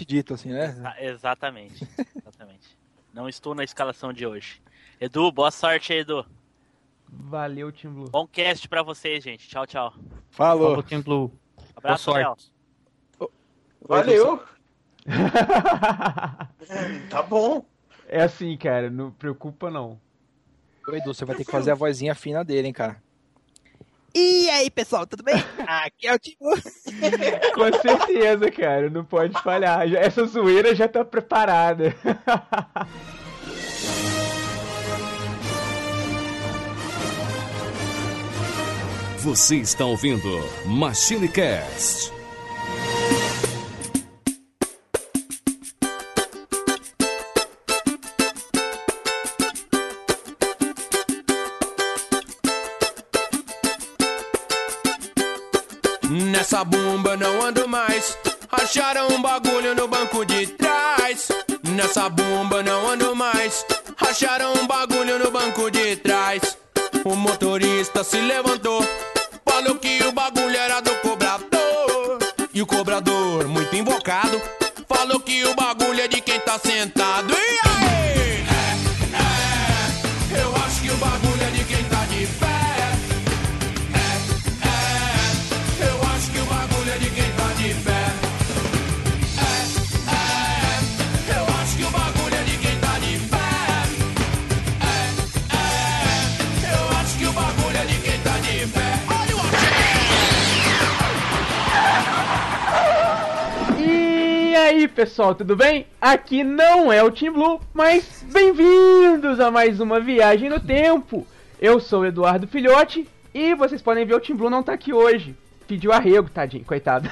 propriamente dito, assim, né? Exa- exatamente. Exatamente. Não estou na escalação de hoje. Edu, boa sorte aí, Edu. Valeu, Team Blue. Bom cast pra vocês, gente. Tchau, tchau. Falou. Falou, Team Blue. Abraço, Boa Léo. Valeu. Tá bom. é assim, cara, não preocupa não. Ô, Edu, você vai ter que fazer a vozinha fina dele, hein, cara. E aí, pessoal, tudo bem? Aqui é o Timo. Com certeza, cara, não pode falhar. Já- Essa zoeira já tá preparada. Você está ouvindo Machine Cast. Nessa bomba não ando mais. Acharam um bagulho no banco de trás. Nessa bomba não ando mais. Acharam um bagulho no banco de trás. O motorista se levantou. Falou que o bagulho era do cobrador. E o cobrador, muito invocado, falou que o bagulho é de quem tá sentado. E pessoal, tudo bem? Aqui não é o Team Blue, mas bem-vindos a mais uma viagem no tempo. Eu sou o Eduardo Filhote e vocês podem ver o Team Blue não tá aqui hoje. Pediu arrego, tadinho, coitado.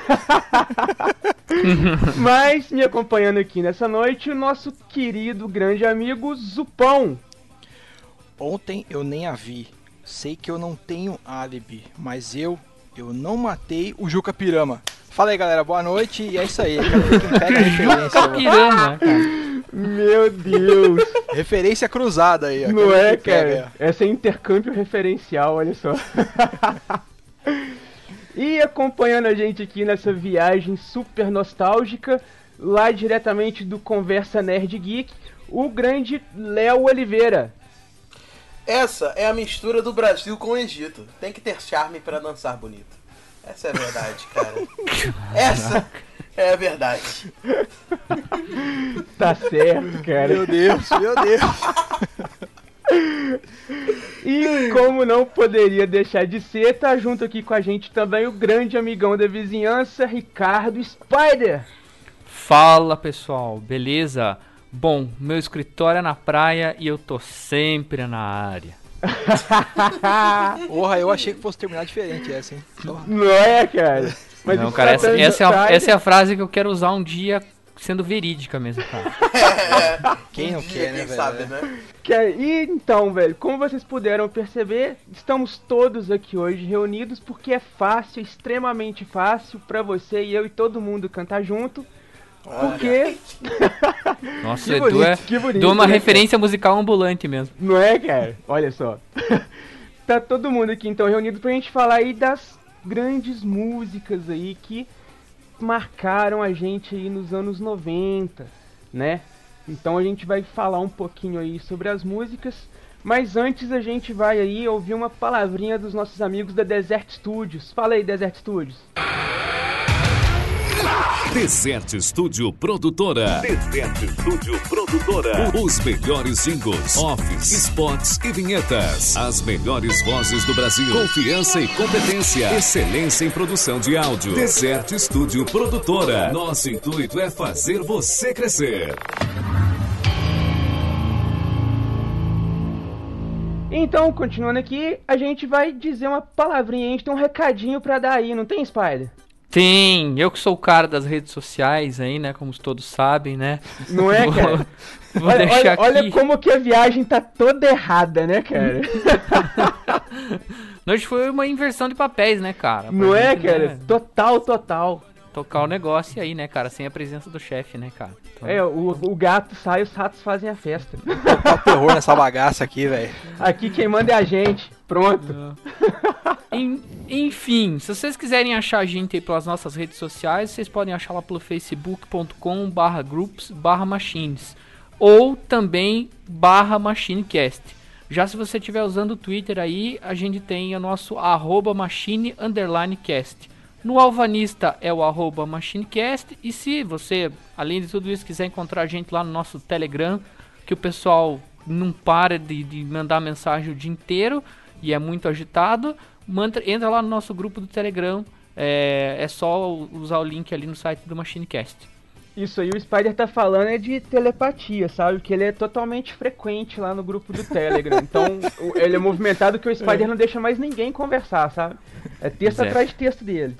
mas me acompanhando aqui nessa noite, o nosso querido grande amigo Zupão. Ontem eu nem a vi. Sei que eu não tenho álibi, mas eu, eu não matei o Juca Pirama. Fala aí, galera, boa noite. E é isso aí. Pega a referência. né, cara? Meu Deus, referência cruzada aí. ó. não é, cara? Essa é intercâmbio referencial, olha só. E acompanhando a gente aqui nessa viagem super nostálgica, lá diretamente do Conversa Nerd Geek, o grande Léo Oliveira. Essa é a mistura do Brasil com o Egito. Tem que ter charme pra dançar bonito. Essa é a verdade, cara. Essa é a verdade. Tá certo, cara. Meu Deus, meu Deus. E como não poderia deixar de ser, tá junto aqui com a gente também o grande amigão da vizinhança, Ricardo Spider. Fala pessoal, beleza? Bom, meu escritório é na praia e eu tô sempre na área. Porra, eu achei que fosse terminar diferente essa, hein? Porra. Não é, cara? Mas Não, cara, essa, tratando essa é a, essa é a frase que eu quero usar um dia sendo verídica mesmo, cara. Quem não Um dia, quer, né, quem velho? sabe, né? Que é- E então, velho, como vocês puderam perceber, estamos todos aqui hoje reunidos porque é fácil, extremamente fácil pra você e eu e todo mundo cantar junto. Porque. Nossa, Que Edu bonito, é que bonito, uma né, referência musical ambulante mesmo. Não é, cara? Olha só. tá todo mundo aqui então reunido pra gente falar aí das grandes músicas aí que marcaram a gente aí nos anos 90, né? Então a gente vai falar um pouquinho aí sobre as músicas, mas antes a gente vai aí ouvir uma palavrinha dos nossos amigos da Desert Studios. Fala aí, Desert Studios. Desert Studio Produtora. Desert Studio Produtora. Os melhores jingles, offs, spots e vinhetas. As melhores vozes do Brasil. Confiança e competência. Excelência em produção de áudio. Desert Studio Produtora. Nosso intuito é fazer você crescer. Então, continuando aqui, a gente vai dizer uma palavrinha, a gente tem um recadinho pra dar aí, não tem, Spider? Tem, eu que sou o cara das redes sociais aí, né? Como todos sabem, né? Não é, Vou- cara? Vou olha, deixar olha- aqui. olha como que a viagem tá toda errada, né, cara? Hoje foi uma inversão de papéis, né, cara? Pra Não é, gente, cara? né, Total, total. tocar o negócio aí, né, cara? Sem a presença do chefe, né, cara? Então, É, o, o gato sai, os ratos fazem a festa. Tá terror nessa bagaça aqui, velho. Aqui quem manda é a gente. Pronto. En- enfim, se vocês quiserem achar a gente aí pelas nossas redes sociais, vocês podem achar lá pelo facebook.com barra groups barra machines ou também barra machinecast. Já se você estiver usando o Twitter aí, a gente tem o nosso arroba machine underline cast. No Alvanista é o arroba machinecast e se você, além de tudo isso, quiser encontrar a gente lá no nosso Telegram, que o pessoal não para de, de mandar mensagem o dia inteiro e é muito agitado, entra lá no nosso grupo do Telegram. É, é só usar o link ali no site do Machinecast. Isso aí, o Spider tá falando é de telepatia, sabe? Que ele é totalmente frequente lá no grupo do Telegram. Então, ele é movimentado que o Spider não deixa mais ninguém conversar, sabe? É texto Pois é. atrás de texto dele.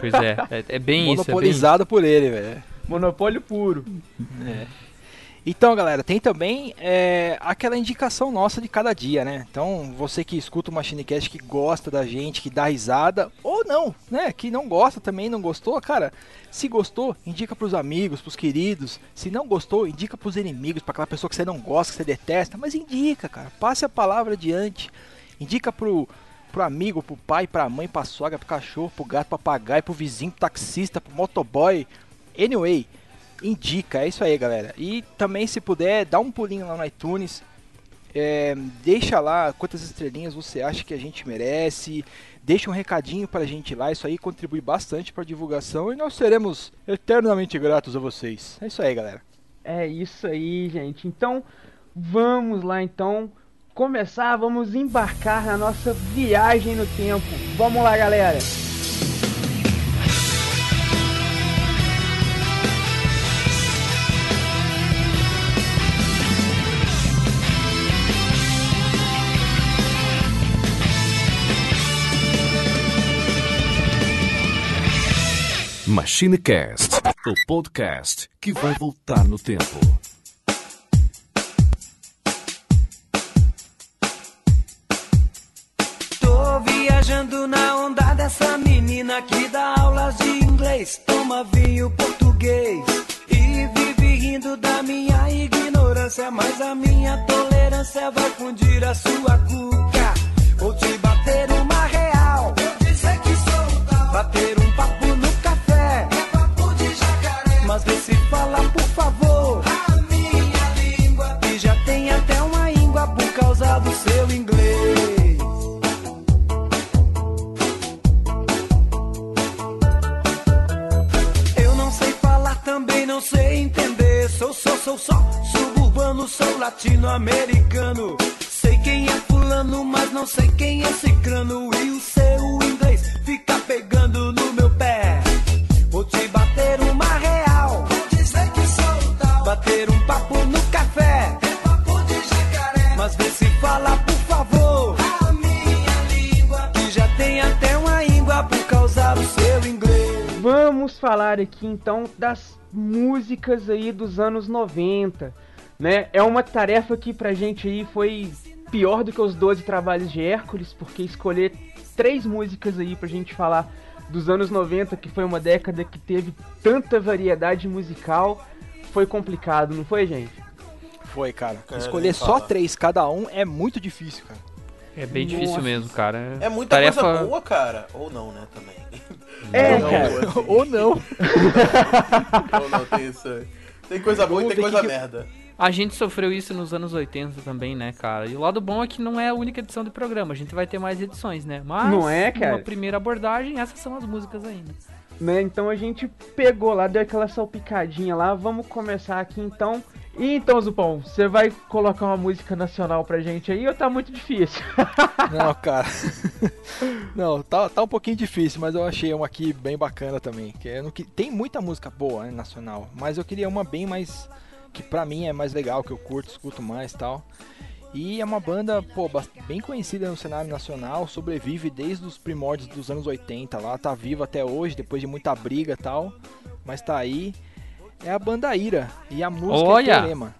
Pois é, é, é bem isso. É bem isso. Monopolizado por ele, velho. Monopólio puro. Então, galera, tem também é, aquela indicação nossa de cada dia, né? Então, você que escuta o Machinecast, que gosta da gente, que dá risada, ou não, né? Que não gosta também, não gostou, cara. Se gostou, indica pros amigos, pros queridos. Se não gostou, indica pros inimigos, pra aquela pessoa que você não gosta, que você detesta. Mas indica, cara. Passe a palavra adiante. Indica pro, pro amigo, pro pai, pra mãe, pra sogra, pro cachorro, pro gato, pro papagaio, pro vizinho, pro taxista, pro motoboy. Anyway, indica, é isso aí, galera. E também, se puder, dá um pulinho lá no iTunes. é, deixa lá quantas estrelinhas você acha que a gente merece. Deixa um recadinho pra gente lá. Isso aí contribui bastante pra divulgação. E nós seremos eternamente gratos a vocês. É isso aí, galera. É isso aí, gente. Então, vamos lá então começar, vamos embarcar na nossa viagem no tempo. Vamos lá, galera. MachineCast, o podcast que vai voltar no tempo. Tô viajando na onda dessa menina que dá aulas de inglês, toma vinho português e vive rindo da minha ignorância, mas a minha tolerância vai fundir a sua cuca. Vou te bater uma real, dizer que sou o tal. bater um papo no mas vê se fala por favor. A minha língua e já tem até uma íngua por causa do seu inglês. Eu não sei falar, também não sei entender. Sou só, sou só suburbano, sou latino-americano. Sei quem é fulano, mas não sei quem é cicrano. E o seu inglês fica pegando Vamos falar aqui então das músicas aí dos anos 90, né? É uma tarefa que pra gente aí foi pior do que os 12 trabalhos de Hércules, porque escolher três músicas aí pra gente falar dos anos 90, que foi uma década que teve tanta variedade musical, foi complicado, não foi, gente? Foi, cara. Cara, Escolher só três cada um é muito difícil, cara. É bem difícil Nossa. mesmo, cara. É muita Tarefa... coisa boa, cara. Ou não, né, também. É, Não, cara. assim. Ou não. Ou não, tem isso aí. Tem coisa boa e tem coisa que merda. A gente sofreu isso nos anos 80 também, né, cara? E o lado bom é que não é a única edição do programa, a gente vai ter mais edições, né? Mas, Não é, cara? numa primeira abordagem, essas são as músicas ainda. né? Então a gente pegou lá, deu aquela salpicadinha lá. Vamos começar aqui então. E então, Zupão, você vai colocar uma música nacional pra gente aí ou tá muito difícil? Não, cara. Não, tá, tá um pouquinho difícil, mas eu achei uma aqui bem bacana também. Que que- Tem muita música boa, né, nacional, mas eu queria uma bem mais. que pra mim é mais legal, que eu curto, escuto mais e tal. E é uma banda, pô, bem conhecida no cenário nacional, sobrevive desde os primórdios dos anos 80 lá, tá viva até hoje, depois de muita briga e tal, mas tá aí. É a banda Ira, e a música Olha! é Teorema.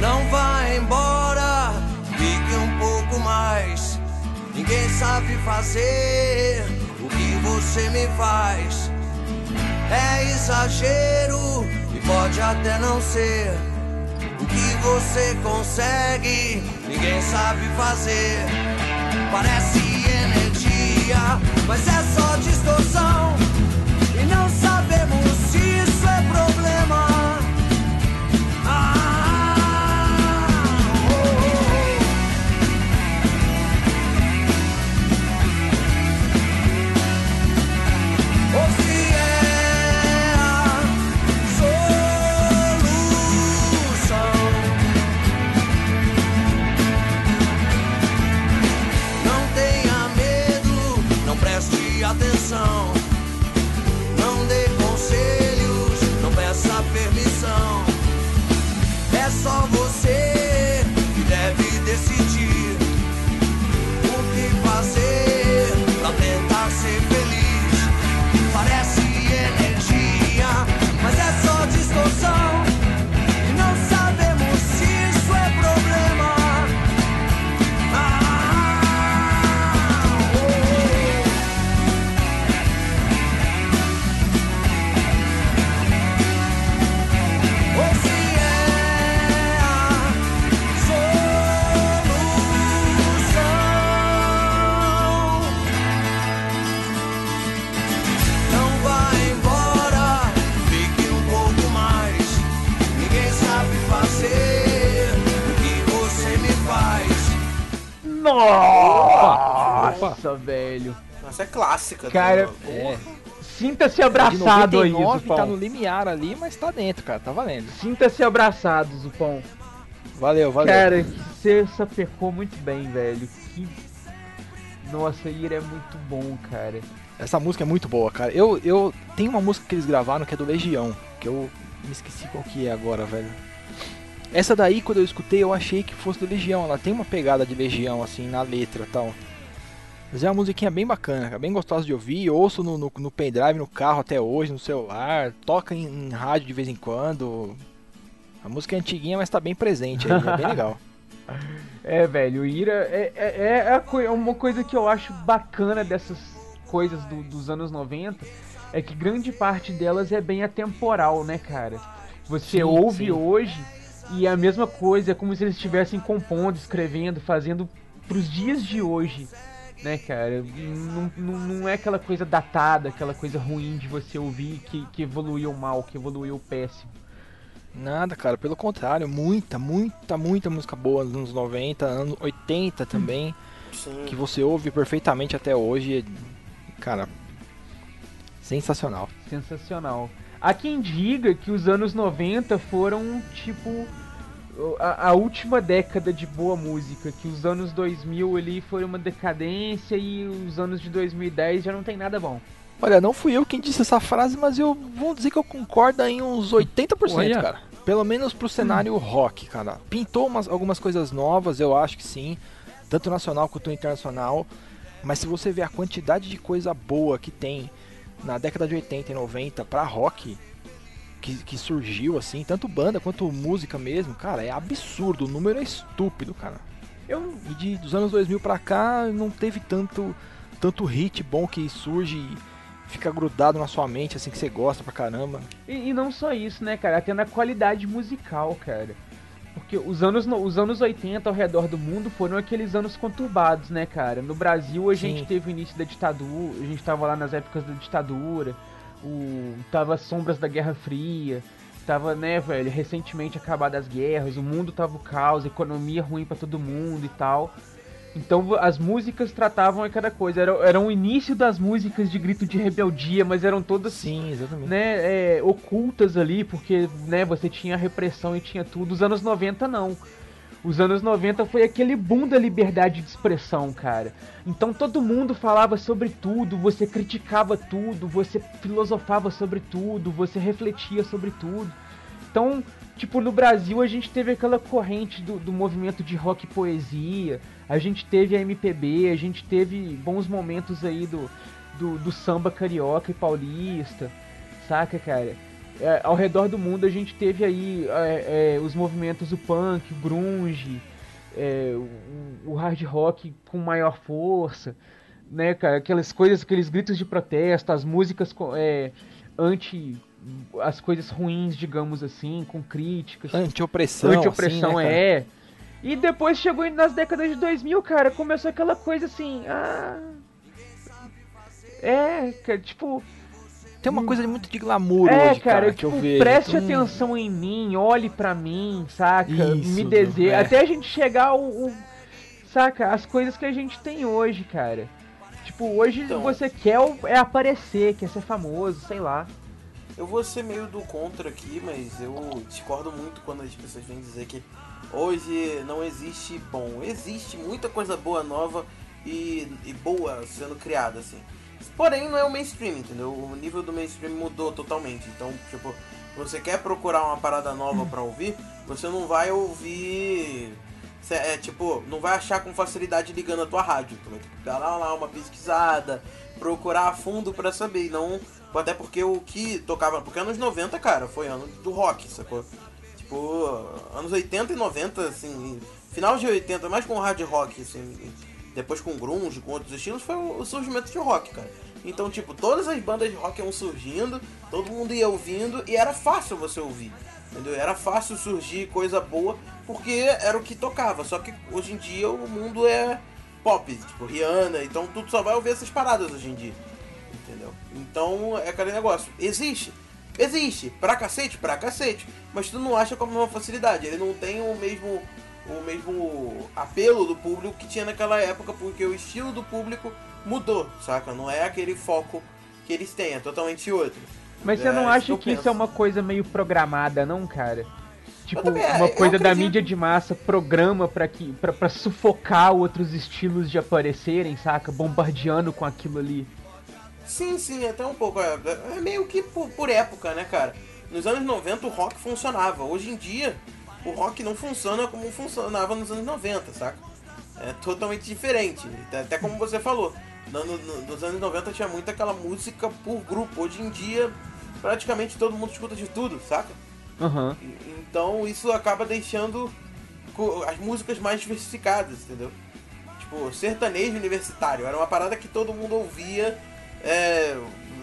Não vá embora, fique um pouco mais. Ninguém sabe fazer o que você me faz. É exagero e pode até não ser. O que você consegue, ninguém sabe fazer. Parece energia, mas é só distorção. E não sabemos Nossa, é clássica. Cara, né? É. Sinta-se De abraçado aí, 99, Zupão. tá no limiar ali, mas tá dentro, cara. Tá valendo. Sinta-se abraçado, Zupão. Valeu, valeu. Cara, você sapecou muito bem, velho. Que. Nossa, Ira é muito bom, cara. Essa música é muito boa, cara. Eu, eu tenho uma música que eles gravaram que é do Legião, que eu me esqueci qual que é agora, velho. Essa daí, quando eu escutei, eu achei que fosse do Legião. Ela tem uma pegada de Legião, assim, na letra e tal. Mas é uma musiquinha bem bacana, cara, bem gostosa de ouvir. Ouço no, no, no pendrive, no carro até hoje, no celular. Toca em, em rádio de vez em quando. A música é antiguinha, mas tá bem presente aí, é bem legal. É, velho, o Ira é, é, é é uma coisa que eu acho bacana dessas coisas do- dos anos 90 é que grande parte delas é bem atemporal, né, cara? Você Sim, ouve sim. hoje e é a mesma coisa, é como se eles estivessem compondo, escrevendo, fazendo pros dias de hoje, né, cara? Não, não, não é aquela coisa datada, aquela coisa ruim de você ouvir que, que evoluiu mal, que evoluiu péssimo. Nada, cara, pelo contrário, muita, muita, muita música boa nos anos 90, anos 80 também, Sim. que você ouve perfeitamente até hoje. Cara, sensacional. Sensacional. Há quem diga que os anos 90 foram, tipo, a, a última década de boa música. Que os anos 2000 ali foi uma decadência e os anos de 2010 já não tem nada bom. Olha, não fui eu quem disse essa frase, mas eu vou dizer que eu concordo em uns 80%, Olha. cara. Pelo menos pro cenário rock, cara. Pintou umas, algumas coisas novas, eu acho que sim. Tanto nacional quanto internacional. Mas se você ver a quantidade de coisa boa que tem na década de 80 e 90 pra rock, que, que surgiu assim, tanto banda quanto música mesmo, cara, é absurdo. O número é estúpido, cara. Eu, E de, dos anos 2000 pra cá não teve tanto tanto hit bom que surge e fica grudado na sua mente assim que você gosta pra caramba. e, e não só isso, né, cara? Até na qualidade musical, cara. Porque os anos, no- os anos 80 ao redor do mundo foram aqueles anos conturbados, né, cara? No Brasil a Sim. gente teve o início da ditadura, a gente tava lá nas épocas da ditadura, o, tava as sombras da Guerra Fria, tava, né, velho, recentemente acabadas as guerras, o mundo tava o caos, economia ruim pra todo mundo e tal. Então as músicas tratavam aquela coisa, era, era o início das músicas de grito de rebeldia, mas eram todas Sim, exatamente. né, é, ocultas ali, porque né, você tinha repressão e tinha tudo. Os anos 90 não. Os anos 90 foi aquele boom da liberdade de expressão, cara. Então todo mundo falava sobre tudo, você criticava tudo, você filosofava sobre tudo, você refletia sobre tudo. Então, tipo, no Brasil a gente teve aquela corrente do, do movimento de rock e poesia, a gente teve a MPB, a gente teve bons momentos aí do, do, do samba carioca e paulista, saca, cara? É, ao redor do mundo a gente teve aí é, é, os movimentos do punk, o grunge, é, o, o hard rock com maior força, né, cara? Aquelas coisas, aqueles gritos de protesto, as músicas é, anti as coisas ruins, digamos assim, com críticas. Anti-opressão. Anti-opressão, assim, né, é. E depois chegou nas décadas de 2000, cara, começou aquela coisa assim, ah... É, cara, tipo... Tem uma coisa muito de glamour É, hoje, cara, cara, que tipo, eu vejo. preste Então, atenção em mim, olhe pra mim, saca? Isso, Me deseja. é. Até a gente chegar ao, ao- Saca? As coisas que a gente tem hoje, cara. Tipo, hoje Então. você quer é aparecer, quer ser famoso, sei lá. Eu vou ser meio do contra aqui, mas eu discordo muito quando as pessoas vêm dizer que hoje não existe bom. Existe muita coisa boa, nova e, e boa sendo criada, assim. Porém, não é o mainstream, entendeu? O nível do mainstream mudou totalmente. Então, tipo, você quer procurar uma parada nova pra ouvir, você não vai ouvir. É tipo, não vai achar com facilidade ligando a tua rádio. Tu vai ter que dar lá, uma pesquisada, procurar a fundo pra saber. E não. Até porque o que tocava. Porque anos 90, cara, foi ano do rock, sacou? Tipo, anos 80 e 90, assim. Final de 80, mais com hard rock, assim. Depois com grunge, com outros estilos, foi o surgimento de rock, cara. Então, tipo, todas as bandas de rock iam surgindo, todo mundo ia ouvindo e era fácil você ouvir. Entendeu? Era fácil surgir coisa boa porque era o que tocava. Só que hoje em dia o mundo é pop, tipo Rihanna, então tu só vai ouvir essas paradas hoje em dia. Entendeu? Então é aquele negócio. Existe. Existe. Pra cacete, pra cacete. Mas tu não acha com a mesma facilidade. Ele não tem o mesmo. O mesmo apelo do público que tinha naquela época, porque o estilo do público mudou, saca? Não é aquele foco que eles têm, é totalmente outro. Mas você É, não isso acha que isso é uma coisa meio programada, não, cara? Tipo, também, é, uma eu coisa da mídia de massa programa pra, que, pra sufocar outros estilos de aparecerem, saca? Bombardeando com aquilo ali. Sim, sim, até um pouco. É, é meio que por, por época, né, cara? Nos anos 90 o rock funcionava. Hoje em dia, o rock não funciona como funcionava nos anos 90, saca? É totalmente diferente. Até- como você falou. No- no- nos anos 90 tinha muito aquela música por grupo. Hoje em dia, praticamente todo mundo escuta de tudo, saca? E- Então isso acaba deixando as músicas mais diversificadas, entendeu? Tipo, sertanejo universitário. Era uma parada que todo mundo ouvia. É,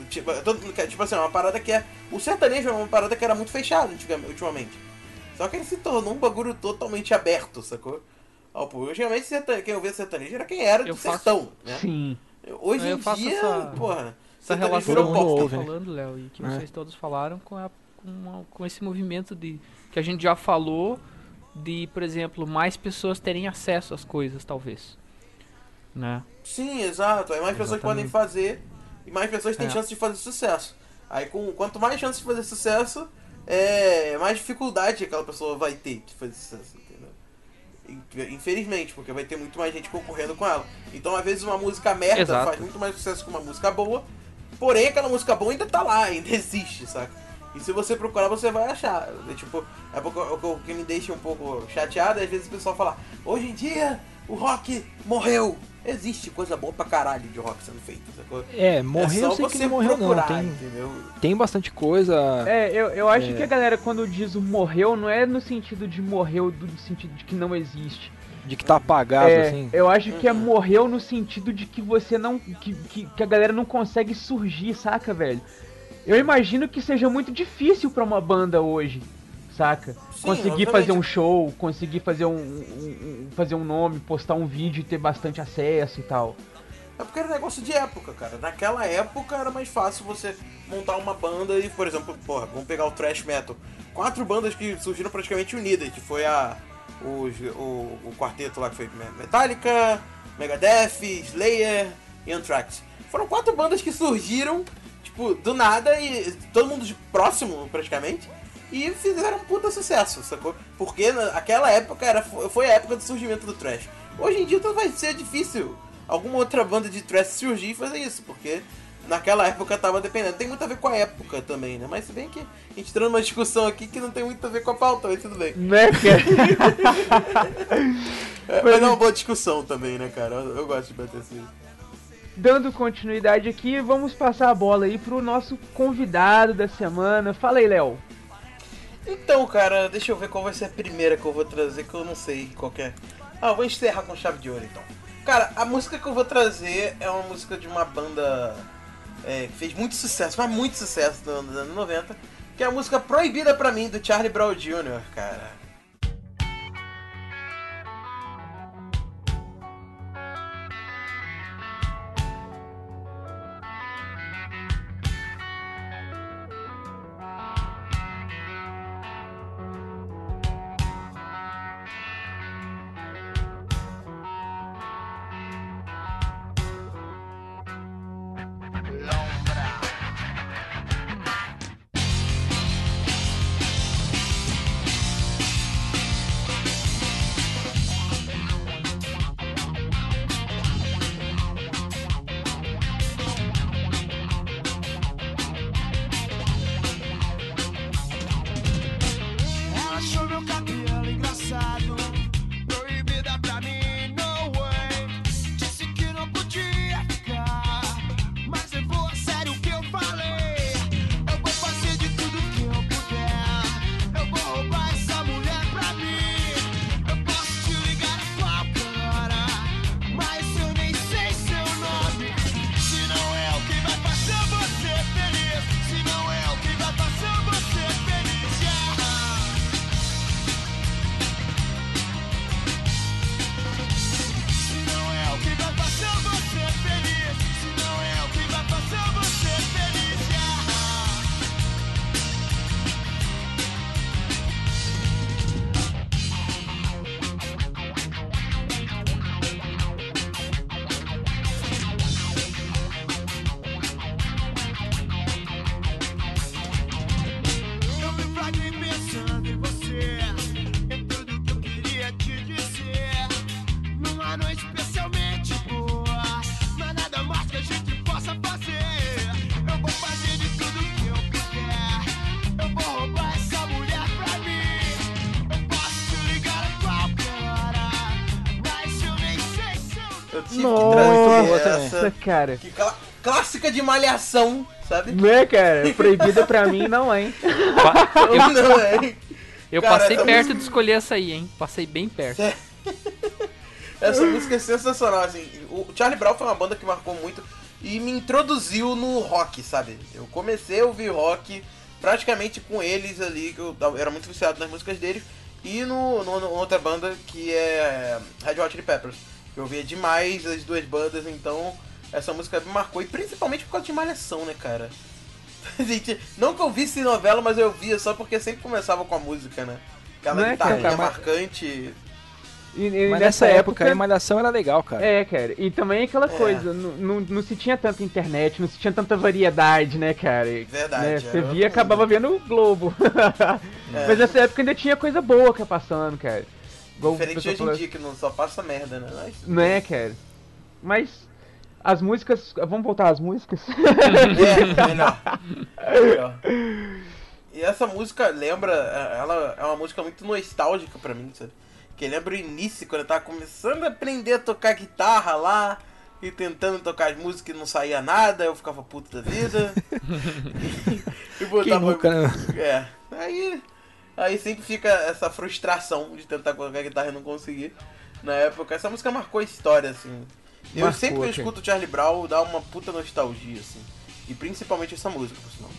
tipo, todo, tipo assim, uma parada que é. O sertanejo é uma parada que era muito fechada ultimamente. Só que ele se tornou um bagulho totalmente aberto, sacou? Ó, pô, antigamente sertane- quem ouvia sertanejo era quem era do Eu faço- sertão, né? Sim. Hoje Eu em faço dia, essa- porra, Essa relação que você tá né? falando, Léo, e que É. vocês todos falaram com, a- com, a- com esse movimento de que a gente já falou de, por exemplo, mais pessoas terem acesso às coisas, talvez. Né? Sim, exato. Aí mais pessoas podem fazer e mais pessoas têm É. chance de fazer sucesso. Aí com quanto mais chance de fazer sucesso, é mais dificuldade aquela pessoa vai ter de fazer sucesso, entendeu? In- Infelizmente, porque vai ter muito mais gente concorrendo com ela. Então, às vezes uma música merda Exato. faz muito mais sucesso que uma música boa, porém aquela música boa ainda tá lá, ainda existe, saca? E se você procurar, você vai achar. É, tipo, é o que- o que me deixa um pouco chateado é às vezes o pessoal fala, hoje em dia o rock morreu. Existe coisa boa pra caralho de rock sendo feita, sacou? É, morreu, é eu sei que você não morreu não. procurar, Tem, entendeu? tem bastante coisa. É, eu, eu acho É. que a galera quando diz o morreu não é no sentido de morreu do sentido de que não existe. De que tá apagado, é, assim. Eu acho que é Uhum. morreu no sentido de que você não. Que, que, que a galera não consegue surgir, saca, velho? Eu imagino que seja muito difícil pra uma banda hoje, saca? Sim, conseguir fazer um show, conseguir fazer um, um- fazer um nome, postar um vídeo e ter bastante acesso e tal. É porque era negócio de época, cara. Naquela época era mais fácil você montar uma banda e, por exemplo, porra, vamos pegar o thrash metal. Quatro bandas que surgiram praticamente unidas, que foi a o, o, o quarteto lá que foi Metallica, Megadeth, Slayer e Anthrax. Foram quatro bandas que surgiram, tipo, do nada e todo mundo de próximo, praticamente. E fizeram um puta sucesso, sacou? Porque naquela época era, foi a época do surgimento do trash. Hoje em dia então vai ser difícil alguma outra banda de trash surgir e fazer isso, porque naquela época tava dependendo. Tem muito a ver com a época também, né? Mas se bem que a gente entrou numa discussão aqui que não tem muito a ver com a pauta, mas tudo bem. Né, cara? É, mas é uma boa discussão também, né, cara? Eu, eu gosto de bater assim. Dando continuidade aqui, vamos passar a bola aí pro nosso convidado da semana. Fala aí, Léo. Então, cara, deixa eu ver qual vai ser a primeira que eu vou trazer, que eu não sei qual é. Ah, eu vou encerrar com chave de ouro então. Cara, a música que eu vou trazer é uma música de uma banda é, que fez muito sucesso, mas muito sucesso nos anos 90, que é a música Proibida Pra Mim, do Charlie Brown Jr., cara. Nossa, cara. Que clá- clássica de malhação, sabe? Né, cara? Proibida pra mim não, hein? Não é? Eu Cara, passei eu- perto de escolher essa aí, hein? Passei bem perto. Essa música é sensacional, assim. O Charlie Brown foi uma banda que marcou muito e me introduziu no rock, sabe? Eu comecei a ouvir rock praticamente com eles ali, que eu era muito viciado nas músicas deles, e no, no, no- outra banda que é Red Hot Chili Peppers. Eu ouvia demais as duas bandas, então essa música me marcou, e principalmente por causa de malhação, né, cara? Gente, não que eu visse novela, mas eu via só porque sempre começava com a música, né? Aquela Não é, guitarrinha cara, mas- marcante. E, e Mas nessa nessa época, a malhação era legal, cara. É, cara. E também aquela É. coisa, não, não, não se tinha tanta internet, não se tinha tanta variedade, né, cara? Verdade, né, era Você via e acabava vendo o Globo. É. Mas nessa época ainda tinha coisa boa que passando, cara. Igual Diferente pessoal hoje em dia, que não só passa merda, né? Mas, Né, cara? Mas as músicas. Vamos voltar às músicas? É, melhor. melhor. E essa música lembra, ela é uma música muito nostálgica pra mim, sabe? Que lembra o início, quando eu tava começando a aprender a tocar guitarra lá, e tentando tocar as músicas e não saía nada, eu ficava puto da vida. e, Quem nunca, né? É, aí, aí sempre fica essa frustração de tentar colocar guitarra e não conseguir. Na época, essa música marcou a história, assim. Eu Marcou, sempre que eu cara. escuto Charlie Brown, dá uma puta nostalgia, assim. E principalmente essa música, por sinal.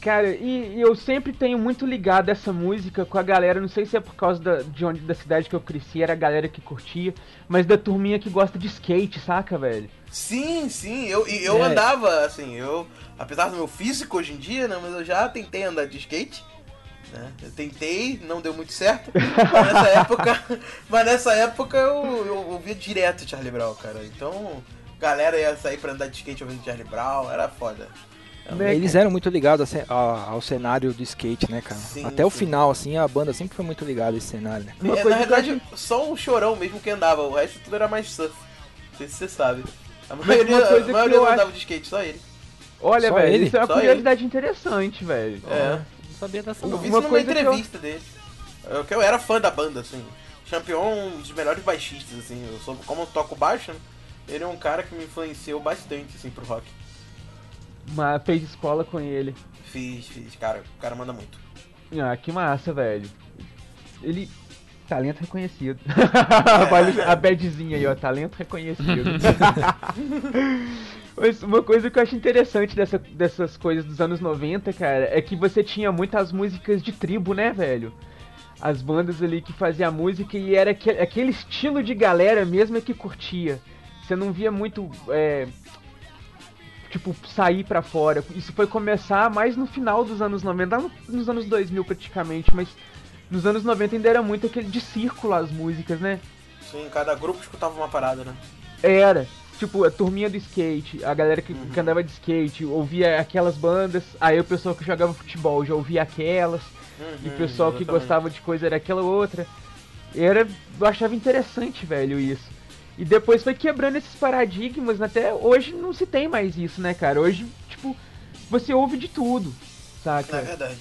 Cara, e, e eu sempre tenho muito ligado essa música com a galera, não sei se é por causa da, de onde, da cidade que eu cresci, era a galera que curtia, mas da turminha que gosta de skate, saca, velho? Sim, sim, eu, eu É. andava, assim, eu, apesar do meu físico hoje em dia, né, mas eu já tentei andar de skate, né, eu tentei, não deu muito certo, mas nessa época, mas nessa época eu, eu ouvia direto Charlie Brown, cara, então, galera ia sair pra andar de skate ouvindo Charlie Brown, era foda. Né, Eles cara? eram muito ligados ao cenário do skate, né, cara? Sim, Até o sim. final, assim, a banda sempre foi muito ligada a esse cenário, né? Uma É, coisa na que verdade, só o Chorão mesmo que andava, o resto tudo era mais surf, não sei se você sabe. A maioria, a que maioria não acho- andava de skate, só ele. Olha, Só velho, ele? isso é uma Só curiosidade interessante, velho. É. Não sabia dessa Eu não. vi Uma isso numa que eu- entrevista dele. Eu, que eu era fã da banda, assim. Champion é um dos melhores baixistas, assim. Eu sou, como eu toco baixo, né? Ele é um cara que me influenciou bastante, assim, pro rock. Mas fez escola com ele. Fiz, fiz, cara. O cara manda muito. Ah, que massa, velho. Ele. Talento reconhecido. Olha a badzinha aí, ó. Talento reconhecido. Mas uma coisa que eu acho interessante dessa, dessas coisas dos anos 90, cara, é que você tinha muitas músicas de tribo, né, velho? As bandas ali que faziam música e era aquele, aquele estilo de galera mesmo é que curtia. Você não via muito, é, tipo, sair pra fora. Isso foi começar mais no final dos anos 90, lá no- nos anos 2000 praticamente, mas nos anos 90 ainda era muito aquele de círculo as músicas, né? Sim, cada grupo escutava uma parada, né? Era. Tipo, a turminha do skate, a galera que, Uhum. que andava de skate, ouvia aquelas bandas, aí o pessoal que jogava futebol já ouvia aquelas, e o pessoal que Uhum, exatamente. gostava de coisa era aquela outra. Era. Eu achava interessante, velho, isso. E depois foi quebrando esses paradigmas, até hoje não se tem mais isso, né, cara? Hoje, tipo, você ouve de tudo, saca? É verdade.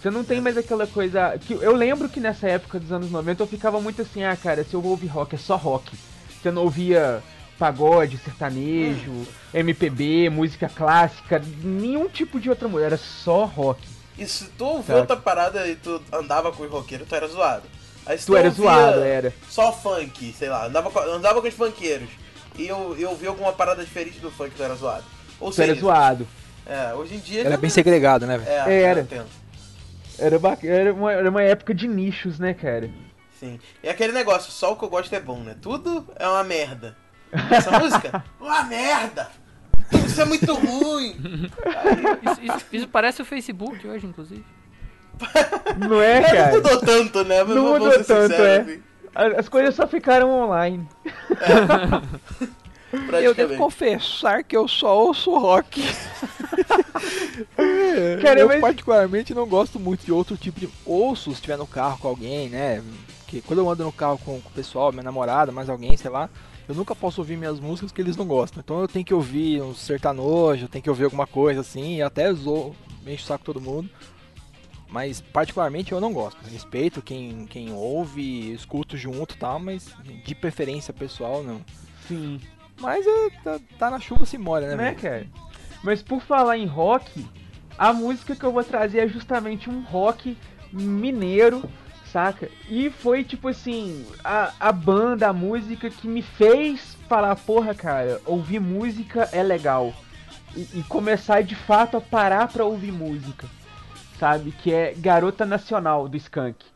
Você não tem mais aquela coisa. que Eu lembro que nessa época dos anos 90 eu ficava muito assim, ah, cara, se eu vou ouvir rock, é só rock. Você não ouvia pagode, sertanejo, MPB, música clássica, nenhum tipo de outra música, era só rock. E se tu ouvia Saca. outra parada e tu andava com os roqueiros, tu era zoado. Aí se Tu era ouvia zoado, era. Só funk, sei lá, andava com, andava com os funkeiros. E eu, eu vi alguma parada diferente do funk, tu era zoado. Ou Tu seja, era zoado. É, hoje em dia. Era já bem segregado, né, velho? É, Era. eu entendo. Era, ba- era, uma, era uma época de nichos, né, cara? Sim. E aquele negócio, só o que eu gosto é bom, né? Tudo é uma merda. Essa música? Uma merda! Isso é muito ruim! Isso, isso- isso parece o Facebook hoje, inclusive. Não é, É, não cara? mudou tanto, né? Mas Não mudou tanto, sinceros, é. assim, As coisas só ficaram online. Eu devo confessar que eu só ouço rock. É, Cara, eu mas- particularmente não gosto muito de outro tipo de. Ouço se estiver no carro com alguém, né? Que quando eu ando no carro com, com o pessoal, minha namorada, mais alguém, sei lá, eu nunca posso ouvir minhas músicas que eles não gostam. Então eu tenho que ouvir um sertanojo, eu tenho que ouvir alguma coisa assim, até zoo, encho o saco todo mundo. Mas particularmente eu não gosto. Respeito quem, quem ouve, escuto junto e tal, mas de preferência pessoal não. Sim. Mas é, tá, tá na chuva se molha, né, Né, cara? Mas por falar em rock, a música que eu vou trazer é justamente um rock mineiro, saca? E foi tipo assim, a, a banda, a música que me fez falar, porra, cara, ouvir música é legal. E, e começar de fato a parar pra ouvir música, sabe? Que é Garota Nacional do Skank.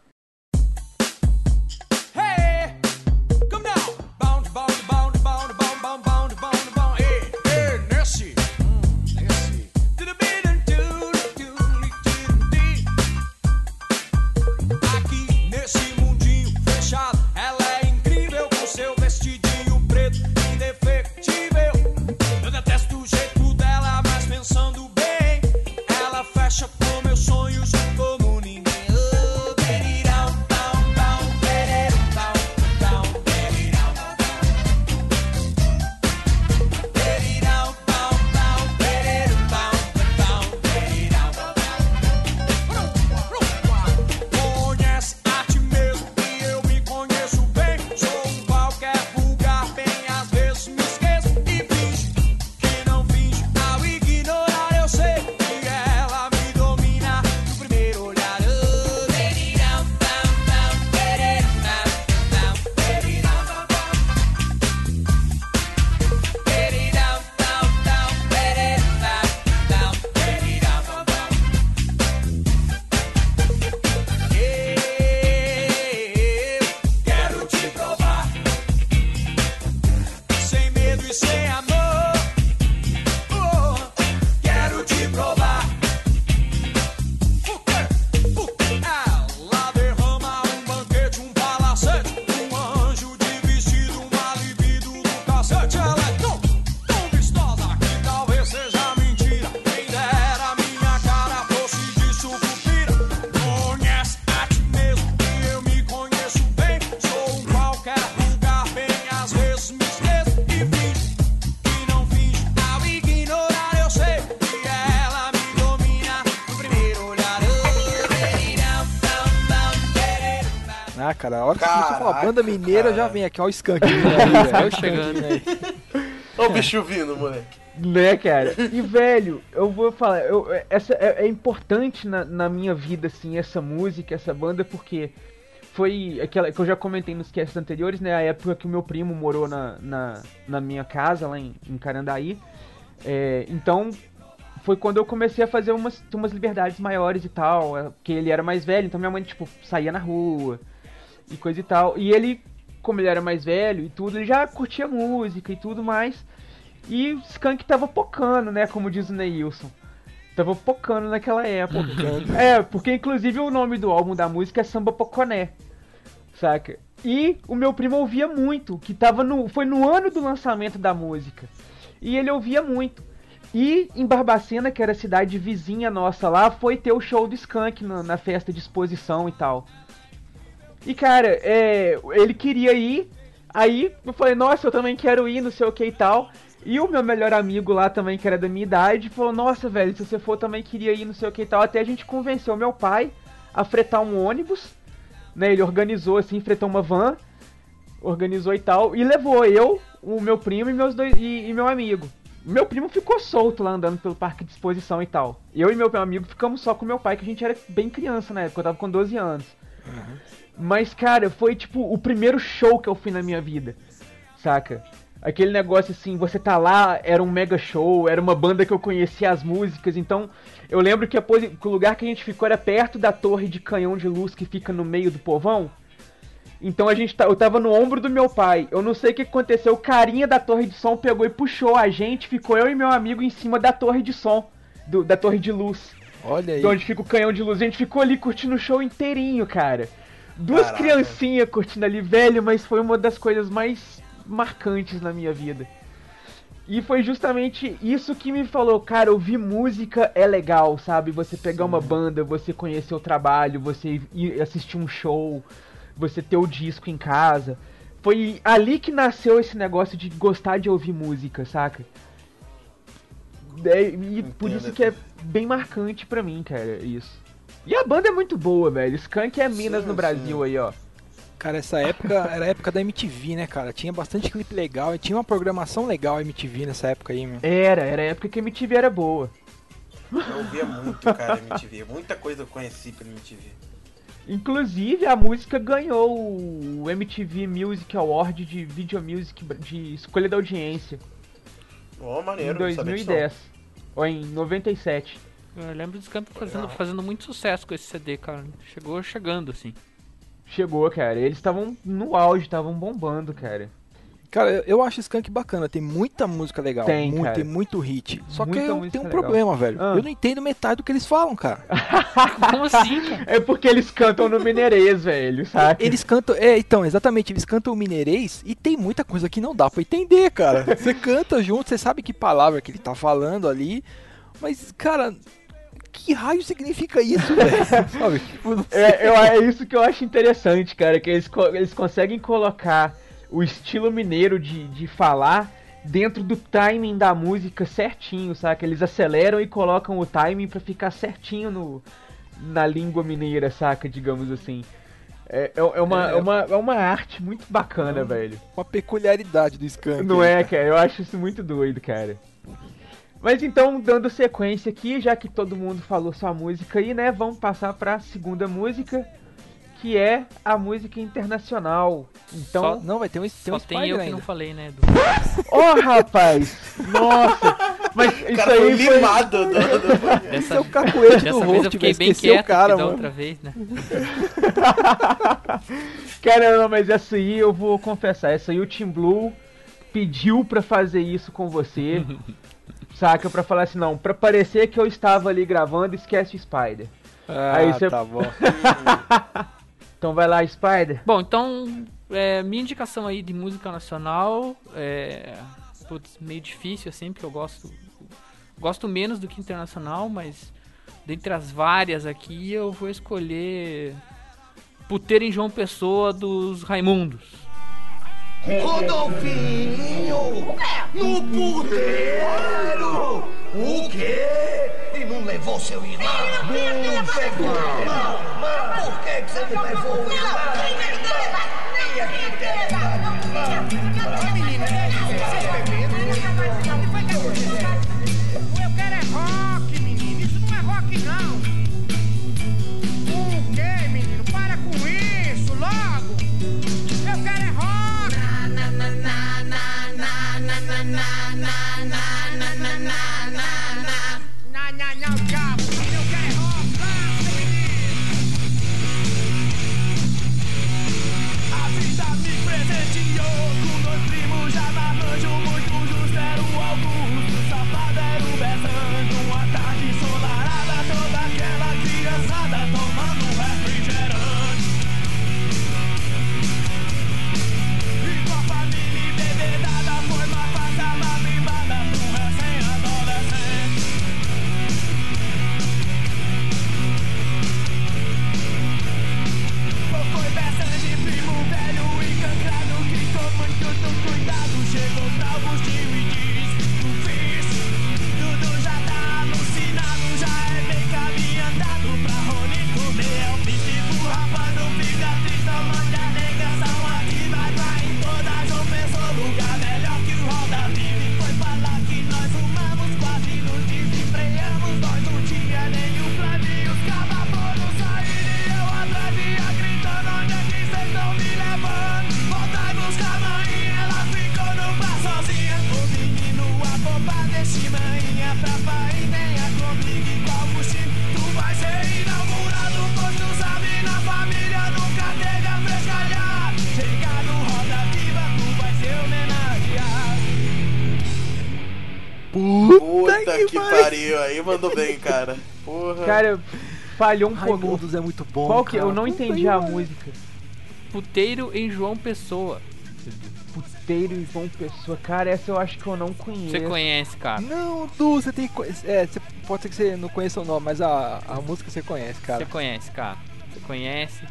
Cara, a hora que você começou a falar Caraca, banda mineira, cara. já vem aqui, ó, o Skank. vindo aí, velho, ó o Skank chegando. aí. Olha o bicho vindo, moleque. Né, cara? E, velho, eu vou falar, eu, essa é, é importante na, na minha vida, assim, essa música, essa banda, porque foi aquela que eu já comentei nos casts anteriores, né? A época que o meu primo morou na, na, na minha casa, lá em, em Carandaí. É, então, foi quando eu comecei a fazer umas, umas liberdades maiores e tal. é, Porque ele era mais velho, então minha mãe, tipo, saía na rua e coisa e tal. E ele, como ele era mais velho e tudo, ele já curtia música e tudo mais. E o Skank tava pocando, né? Como diz o Neilson. Tava pocando naquela época. é, porque inclusive o nome do álbum da música é Samba Poconé. Saca? E o meu primo ouvia muito, que tava no. Foi no ano do lançamento da música. E ele ouvia muito. E em Barbacena, que era a cidade vizinha nossa lá, foi ter o show do Skank na, na festa de exposição e tal. E cara, é, ele queria ir, aí eu falei, nossa, eu também quero ir, não sei o que e tal. E o meu melhor amigo lá também, que era da minha idade, falou, nossa, velho, se você for também queria ir, não sei o que e tal. Até a gente convenceu meu pai a fretar um ônibus, né? Ele organizou assim, fretou uma van, organizou e tal, e levou eu, o meu primo e meus dois e, e meu amigo. Meu primo ficou solto lá andando pelo parque de exposição e tal. Eu e meu amigo ficamos só com meu pai, que a gente era bem criança na época, eu tava com 12 anos. Mas, cara, foi tipo o primeiro show que eu fui na minha vida, saca? Aquele negócio assim, você tá lá, era um mega show, era uma banda que eu conhecia as músicas, então eu lembro que, que o lugar que a gente ficou era perto da torre de canhão de luz que fica no meio do povão. Então a gente tá, eu tava no ombro do meu pai. Eu não sei o que aconteceu, o carinha da torre de som pegou e puxou a gente, ficou eu e meu amigo em cima da torre de som, do- da torre de luz. Olha aí. De onde fica o canhão de luz. A gente ficou ali curtindo o show inteirinho, cara. Duas Caraca. criancinhas curtindo ali, velho, mas foi uma das coisas mais marcantes na minha vida. E foi justamente isso que me falou, cara, ouvir música é legal, sabe? Você pegar uma banda, você conhecer o trabalho, você ir assistir um show, você ter o disco em casa. Foi ali que nasceu esse negócio de gostar de ouvir música, saca? É, e por Entendo, isso que é bem marcante pra mim, cara, isso. E a banda é muito boa, velho. Skank é Minas Sim, no Brasil aí, ó. Cara, essa época era a época da MTV, né, cara? Tinha bastante clipe legal e tinha uma programação legal a MTV nessa época aí, meu. Era, era a época que a MTV era boa. Eu ouvia muito, cara, MTV. Muita coisa eu conheci pela MTV. Inclusive, a música ganhou o MTV Music Award de Video Music de escolha da audiência Ó, em maneiro, disso 2010. Ou em 97. Eu lembro dos campos fazendo, fazendo muito sucesso com esse CD, cara. Chegou chegando, assim. Chegou, cara. Eles estavam no auge, estavam bombando, cara. Cara, eu- acho Skank bacana, tem muita música legal, Tem, muito, cara. tem muito hit. Só Muita que eu tenho um legal. problema, velho. Ah. Eu não entendo metade do que eles falam, cara. Como assim, cara? É porque eles cantam no mineirês, velho, sabe? Eles cantam, é, então, exatamente, eles cantam mineirês e tem muita coisa que não dá pra entender, cara. Você canta junto, você sabe que palavra que ele tá falando ali, mas, cara, que raio significa isso, velho? É, eu- é isso que eu acho interessante, cara, que eles, eles conseguem colocar o estilo mineiro de, de falar dentro do timing da música certinho, saca? Eles aceleram e colocam o timing pra ficar certinho no, na língua mineira, saca? Digamos assim. É, é, é uma, É. é, uma, é uma arte muito bacana, velho. Uma peculiaridade do Skank. Não é, cara? Eu acho isso muito doido, cara. Mas então, dando sequência aqui, já que todo mundo falou sua música aí, né? Vamos passar pra segunda música, que é a música internacional. Então, Só- Não, vai ter um, tem Só um tem eu que ainda. não falei, né? Edu? Ô rapaz! Nossa! Mas O isso cara aí foi foi... limado. do- do- Esse Dessa, é o cacuete do vez eu fiquei bem quieto o cara, que mano. outra vez, né? Cara, não, mas essa aí eu vou confessar. Essa aí o Team Blue pediu pra fazer isso com você. saca? Pra falar assim, não, pra parecer que eu estava ali gravando, esquece o Spider. Ah, Aí você- tá bom. Então vai lá, Spider. Bom, então, é, minha indicação aí de música nacional é. Putz, meio difícil assim, porque eu gosto. Gosto menos do que internacional, mas dentre as várias aqui eu vou escolher Puteiro em João Pessoa dos Raimundos. Rodolfinho! No puteiro! O quê? E não levou seu irmão? Não pegou irmão? Por que, que você não levou o irmão? E aqui Eu aí mandou bem, cara. Porra. Cara, falhou um pouco. Raimundos é muito bom. Qual que? Eu cara. não Puta entendi a música. Puteiro em João Pessoa. Puteiro e João Pessoa. Cara, essa eu acho que eu não conheço. Você conhece, cara. Não, Du, você tem que conhecer. É, você, pode ser que você não conheça o nome, mas a, a música você conhece, Você cara. conhece, cara. Você conhece.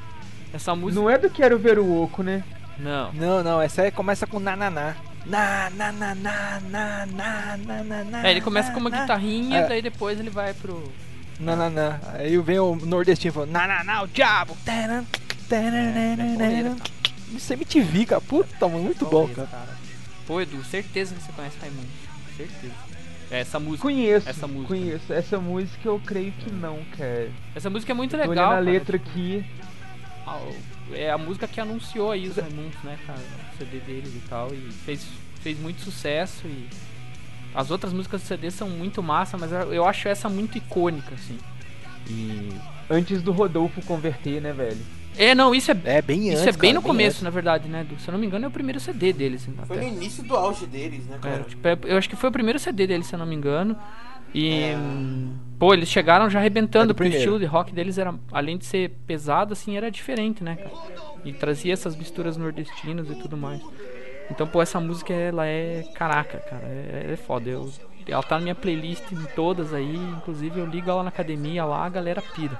Essa música. Não é do Quero Ver o Oco, né? Não. Não, não, essa aí começa com nananá. Na, na, na, na, na, na, na, na, na, é, ele começa na, com uma na, guitarrinha, é. daí depois ele vai pro. Na, na, na. Aí vem o nordestino falando, na, na, na, o diabo! Taran, taran, é, taran, você me MTV, cara. Puta, mano, muito bom, cara. Pô, Edu, certeza que você conhece Raimundo. Certeza. É, essa música. Conheço. Essa música. Conheço. Essa música eu creio que não, cara. Essa música é muito legal. Olhando a letra tipo, aqui. É a música que anunciou aí os né, cara? O CD deles e tal. E fez, fez muito sucesso. E as outras músicas do CD são muito massa, mas eu acho essa muito icônica, assim. E. Antes do Rodolfo converter, né, velho? É, não, isso é. É bem antes, Isso é bem cara, no começo, antes. na verdade, né? Se eu não me engano, é o primeiro CD deles. assim, Foi no até. início do auge deles, né, É, cara? tipo, é- eu acho que foi o primeiro CD deles, se eu não me engano. E. É. Pô, eles chegaram já É arrebentando, do porque o estilo de rock deles era, além de ser pesado, assim, era diferente, né, cara? E trazia essas misturas nordestinas e tudo mais. Então, pô, essa música, ela é. Caraca, cara, é, é foda. Eu, ela tá na minha playlist em todas aí, inclusive eu ligo ela na academia lá, a galera pira.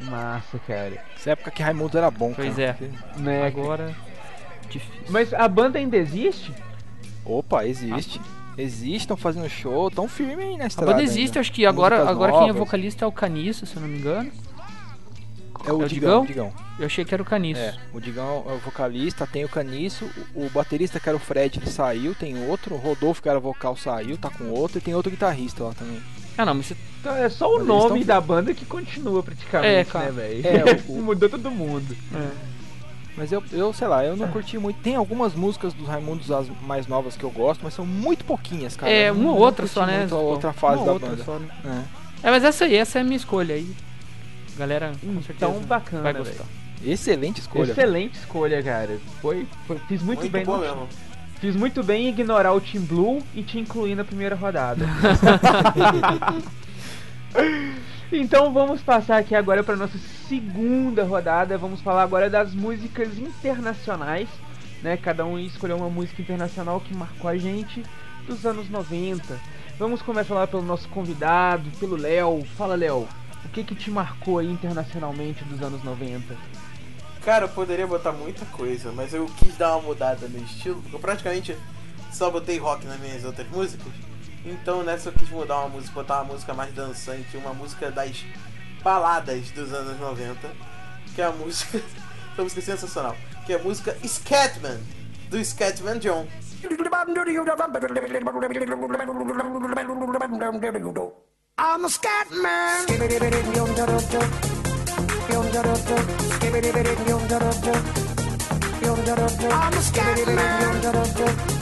Massa, cara. Essa época que Raimundo era bom, Pois cara. é. Porque- Né? Agora. Difícil. Mas a banda ainda existe? Opa, existe. Existe, estão fazendo show, tão firme aí na A estrada. banda existe, ainda. acho que agora, Músicas agora quem é vocalista é o Caniço, se eu não me engano. É o É o Digão. Digão? Digão. Eu achei que era o Caniço. É, o Digão é o vocalista, tem o Caniço, o, o baterista que era o Fred, ele saiu, tem outro, o Rodolfo que era vocal saiu, tá com outro, e tem outro guitarrista lá também. Ah, não, mas você Então é só o Mas nome tão- da banda que continua praticamente, É, né, velho? É, o- o- Mudou todo mundo. Mas eu, eu sei lá, eu não curti muito. Tem algumas músicas dos Raimundos as mais novas que eu gosto, mas são muito pouquinhas, cara. É, uma ou outra só, né? muito A outra fase uma da outra banda. só, né? É. É, mas essa aí, essa é a minha escolha aí. Galera, com certeza Então, bacana, vai gostar. Excelente escolha. Excelente escolha, cara. Foi, foi- fiz muito, Muito bem. bom no- mesmo. Fiz muito bem em ignorar o Team Blue e te incluir na primeira rodada. então vamos passar aqui agora para nossa segunda rodada. Vamos falar agora das músicas internacionais. Né? Cada um escolheu uma música internacional que marcou a gente dos anos 90. Vamos começar lá pelo nosso convidado, pelo Léo. Fala, Léo. O que que te marcou aí internacionalmente dos anos 90? Cara, eu poderia botar muita coisa, mas eu quis dar uma mudada no estilo, eu praticamente só botei rock nas minhas outras músicas. Então nessa eu quis mudar uma música, botar uma música mais dançante, uma música das baladas dos anos 90, que é a música, essa música é sensacional, que é a música Scatman, do Scatman John. I'm a scat man. I'm a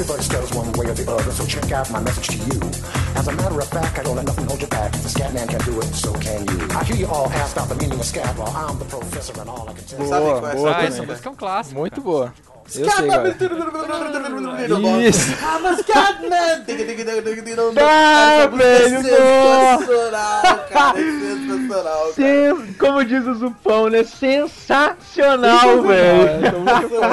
Everybody stutters one way or the other, so check out my message to you. As a matter of fact, I don't let nothing hold you back. If the scat man can do it, so can you. I hear you all ask about the meaning of scat, well, I'm the professor and all I can tell you. Sabe Boa, qual é boa Ah, essa essa música é um clássico. Muito cara. boa. Agora. Isso. I'm a Scatman! Ah, velho, sensacional, cara. é Sensacional, cara. Como diz o Zupão, né? Sensacional, velho.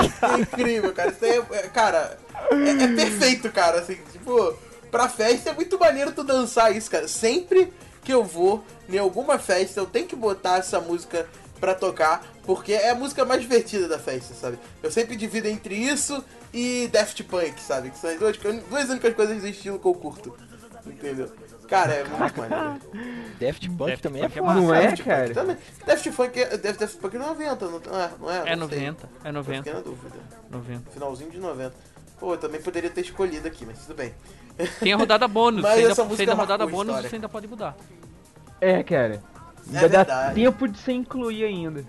Isso é incrível, cara. Isso aí é, é- cara, é, é perfeito, cara. Assim, tipo, pra festa é muito maneiro tu dançar isso, cara. Sempre que eu vou em alguma festa, eu tenho que botar essa música pra tocar, porque é a música mais divertida da festa, sabe? Eu sempre divido entre isso e Daft Punk, sabe? Que são as duas, duas únicas coisas do estilo que eu curto. Entendeu? Cara, é muito maneiro. Daft Punk Daft também é Punk é foda. Não é, Daft Punk cara? Também. Daft Punk é, Daft, Daft Punk é 90, não, não é? Não é, É Não sei. 90, é Tô 90, ficando na dúvida. 90. Finalzinho de 90. Pô, eu também poderia ter escolhido aqui, mas tudo bem. Tem a rodada bônus, Mas você ainda, essa você música ainda rodada marcou a bônus história. você ainda pode mudar. É, cara. É Ainda dá tempo de você incluir ainda.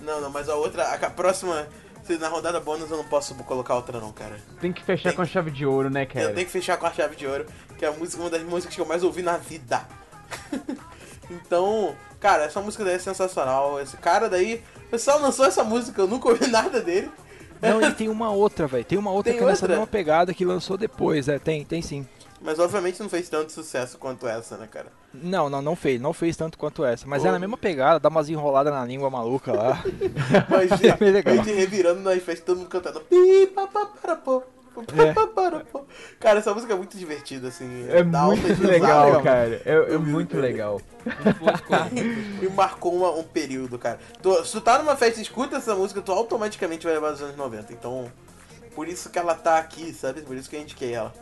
Não, não, mas a outra, a próxima, se na rodada bônus eu não posso colocar outra não, cara. Tem que fechar Tem com a chave de ouro, né, Eu cara? tenho que fechar com a chave de ouro, que é a música, uma das músicas que eu mais ouvi na vida. então, cara, essa música daí é sensacional. Esse cara daí, o pessoal lançou essa música, eu nunca ouvi nada dele. Não, e tem uma outra, velho. Tem uma outra Tem que é nessa outra? mesma pegada que lançou depois. É, tem, tem sim. Mas obviamente não fez tanto sucesso quanto essa, né, cara? Não, não, não fez. Não fez tanto quanto essa. Mas Pô. é na mesma pegada, dá umas enroladas na língua maluca lá. Mas É bem legal. a gente revirando nas festas, todo mundo cantando. Pi, pa, pa, para, pô. É. Pa, para, pô. Cara, essa música é muito divertida, assim. É dá muito legal, legal. cara. É, é muito legal. E marcou uma- um período, cara. Tu, se tu tá numa festa e escuta essa música, tu automaticamente vai levar dos anos 90. Então, por isso que ela tá aqui, sabe? Por isso que eu indiquei ela.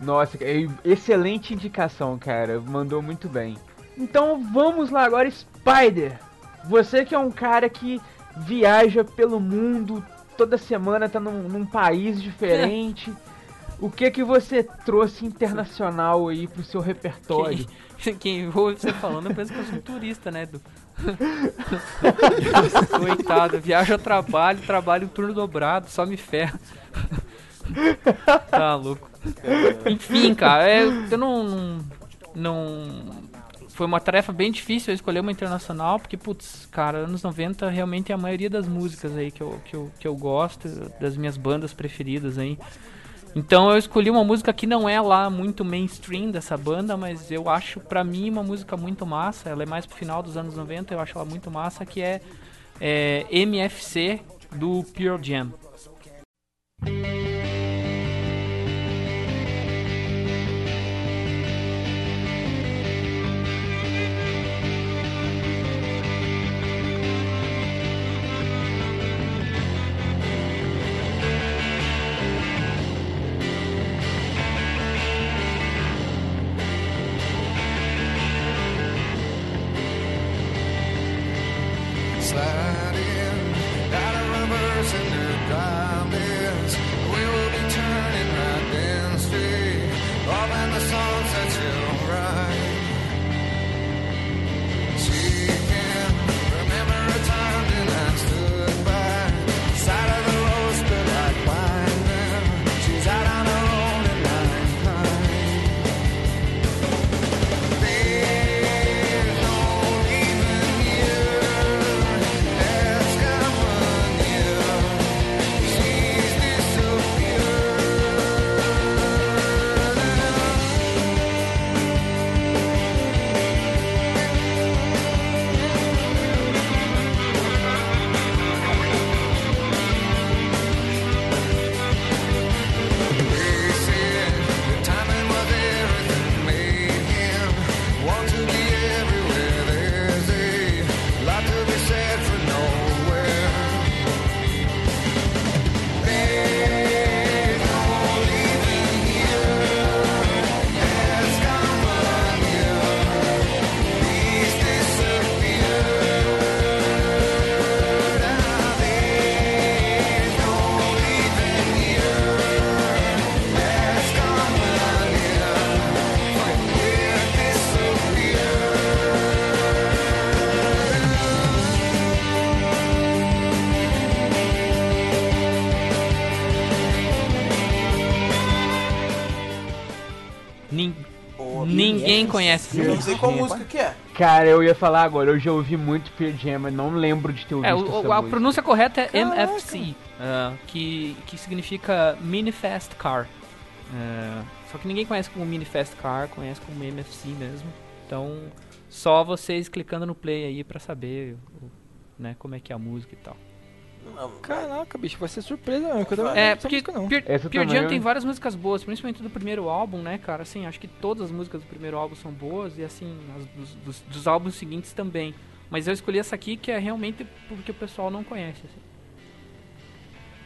Nossa, é excelente indicação, cara. Mandou muito bem. Então vamos lá agora, Spider. Você que é um cara que viaja pelo mundo toda semana, tá num, num país diferente. O que que você trouxe internacional aí pro seu repertório? Quem, quem ouve você falando pensa que eu sou um turista, né, Edu? Coitado, viajo a trabalho, trabalho turno dobrado, só me ferra. tá louco. Enfim, cara, é, eu não, não. não- Foi uma tarefa bem difícil eu escolher uma internacional, porque, putz, cara, anos 90 realmente é a maioria das músicas aí que eu, que eu, que eu gosto, das minhas bandas preferidas aí. Então eu escolhi uma música que não é lá muito mainstream dessa banda, mas eu acho pra mim uma música muito massa. Ela é mais pro final dos anos 90, eu acho ela muito massa, que é, é MFC do Pure Jam. Ninguém conhece Eu não sei qual música que é. Cara, eu ia falar agora, eu já ouvi muito Pearl Jam, mas não lembro de ter ouvido É, essa o- música. a pronúncia correta é MFC, ah, que, que significa Mini Fast Car. É, só que ninguém conhece como Mini Fast Car, conhece como MFC mesmo. Então, só vocês clicando no play aí pra saber né, como é que é a música e tal. Não, Caraca, bicho, vai ser surpresa mesmo, eu também É, porque música, não. Jam tem várias músicas boas, principalmente do primeiro álbum, né, cara? Assim, acho que todas as músicas do primeiro álbum são boas e assim, as dos, dos- dos álbuns seguintes também. Mas eu escolhi essa aqui que é realmente porque o pessoal não conhece. assim.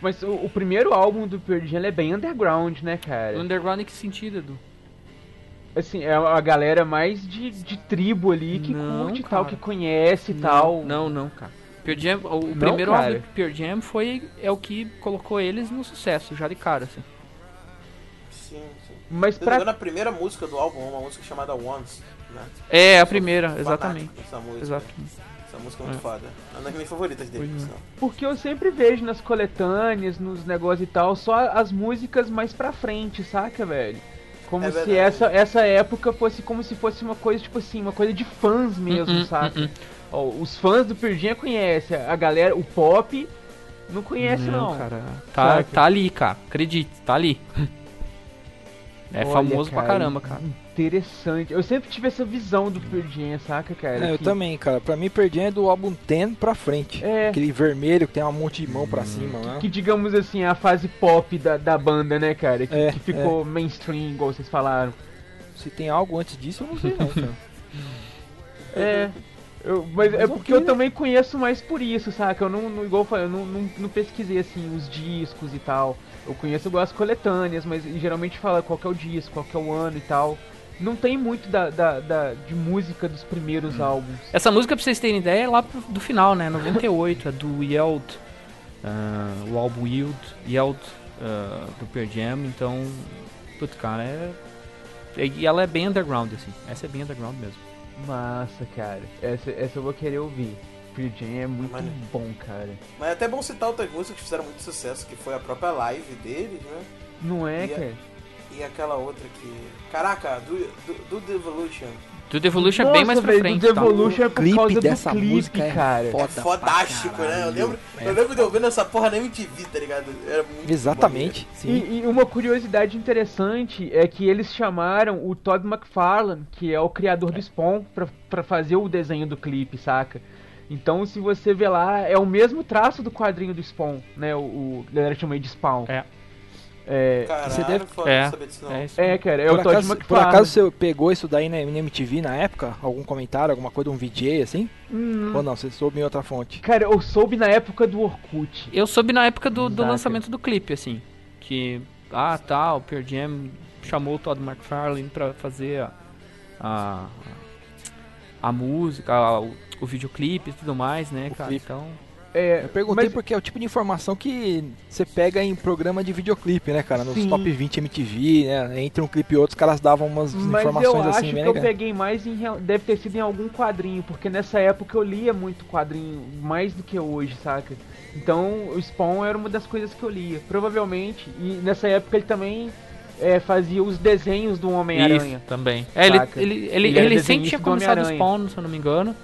Mas o, o primeiro álbum do Pearl Jam é bem underground, né, cara? Underground em que sentido, Edu? Assim, é a galera mais de, de tribo ali que Não, curte e tal, que conhece e tal. Não, não, cara. Pearl Jam, o, Não, primeiro cara. álbum do Pearl Jam foi é o que colocou eles no sucesso, já de cara, assim. Sim, sim. Mas me engano, pra. a primeira música do álbum é uma música chamada Once, né? É, a primeira, exatamente. dessa música. Exatamente. Essa música é muito É. foda. É uma das minhas favoritas dele, Pois é. Porque eu sempre vejo nas coletâneas, nos negócios e tal, só as músicas mais pra frente, saca, velho? Como É se essa, essa época fosse como se fosse uma coisa, tipo assim, uma coisa de fãs mesmo, Uhum, saca? uhum. Ó, os fãs do Jam conhecem, a galera, o pop não conhece não. cara. Tá, Saca? tá ali, cara. Acredite, tá ali. É Olha, famoso pra cara, caramba, cara. Interessante. Eu sempre tive essa visão do Jam, saca, cara? É, eu que- também, cara. Pra mim, Jam é do álbum 10 pra frente. É. Aquele vermelho que tem um monte de mão pra cima lá. Que digamos assim, é a fase pop da, da banda, né, cara? Que, É, que ficou mainstream, igual vocês falaram. Se tem algo antes disso, eu não sei não, cara. É. Eu, mas é Mas porque ok, eu né? também conheço mais por isso, saca? Eu não, não igual eu falei, eu não, não, não pesquisei assim os discos e tal. Eu conheço igual as coletâneas, mas geralmente fala qual que é o disco, qual que é o ano e tal. Não tem muito da, da, da- de música dos primeiros álbuns. Essa música, pra vocês terem ideia, é lá pro- do final, né? 98, é do Yeld. ah, o álbum Yield, Yeld ah, do Pearl Jam. Então, putz, cara, é. E ela é bem underground, assim. Essa é bem underground mesmo. Massa, cara. Essa, essa eu vou querer ouvir. Pearl Jam é muito bom, cara. Mas é até bom citar outras músicas que fizeram muito sucesso, que foi a própria live deles, né? Não é, E a- cara? E aquela outra que. Caraca, do, do, do Devolution. Do Devolution é bem mais pra frente, do tá? Devolution é por clipe causa dessa do clipe, música é cara. foda. É fodástico, pra né? Eu lembro, É eu lembro de eu vendo essa porra na MTV, tá ligado? Era muito Exatamente. Sim. E, e uma curiosidade interessante é que eles chamaram o Todd McFarlane, que é o criador do Spawn, pra, pra fazer o desenho do clipe, saca? Então, se você ver lá, é o mesmo traço do quadrinho do Spawn, né? O, o a galera chama de Spawn. É. É, Caralho, Você deve- foda É, saber disso não. é é, cara, é por, o Todd acaso, por McFarlane. acaso você pegou isso daí na, MTV na época? Algum comentário, alguma coisa, um VJ assim? Hum, Ou não, você soube em outra fonte? cara, eu soube na época do Orkut. Eu soube na época do, do lançamento do clipe, assim. Que, ah, tá, o Pearl Jam chamou o Todd McFarlane pra fazer a, a, a música, a- o, o videoclipe e tudo mais, né, O cara? clipe. Então, É, Eu perguntei mas- porque é o tipo de informação que você pega em programa de videoclipe, né, cara? Nos Sim. top 20 MTV, né? Entre um clipe e outro, os caras davam umas Mas informações eu acho assim, que eu peguei mais em. Deve ter sido em algum quadrinho, porque nessa época eu lia muito quadrinho, mais do que hoje, saca? Então o Spawn era uma das coisas que eu lia, provavelmente. E nessa época ele também é, fazia os desenhos do Homem-Aranha. Isso, também. É, ele, ele, ele, Ele ele, desenhista tinha do começado o. Spawn, se eu não me engano.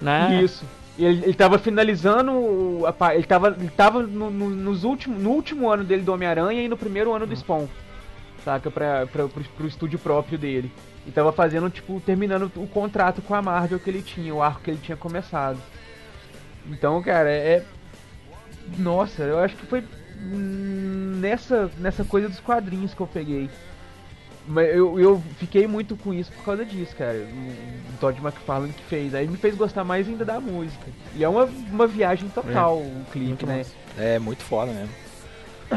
Né? Isso. Ele, ele tava finalizando. a ele tava, ele tava no, no- nos últimos, no último ano dele do Homem-Aranha e no primeiro ano do Spawn. Saca? Pra, pra, pro, pro estúdio próprio dele. E tava fazendo, tipo, terminando o contrato com a Marvel que ele tinha, o arco que ele tinha começado. Então, cara, é. Nossa, eu acho que foi hum, nessa, nessa coisa dos quadrinhos que eu peguei. Mas eu, eu fiquei muito com isso por causa disso, cara. O, o Todd McFarlane que fez. Aí me fez gostar mais ainda da música. E é uma, uma viagem total o clipe, muito né? massa. É, muito foda mesmo.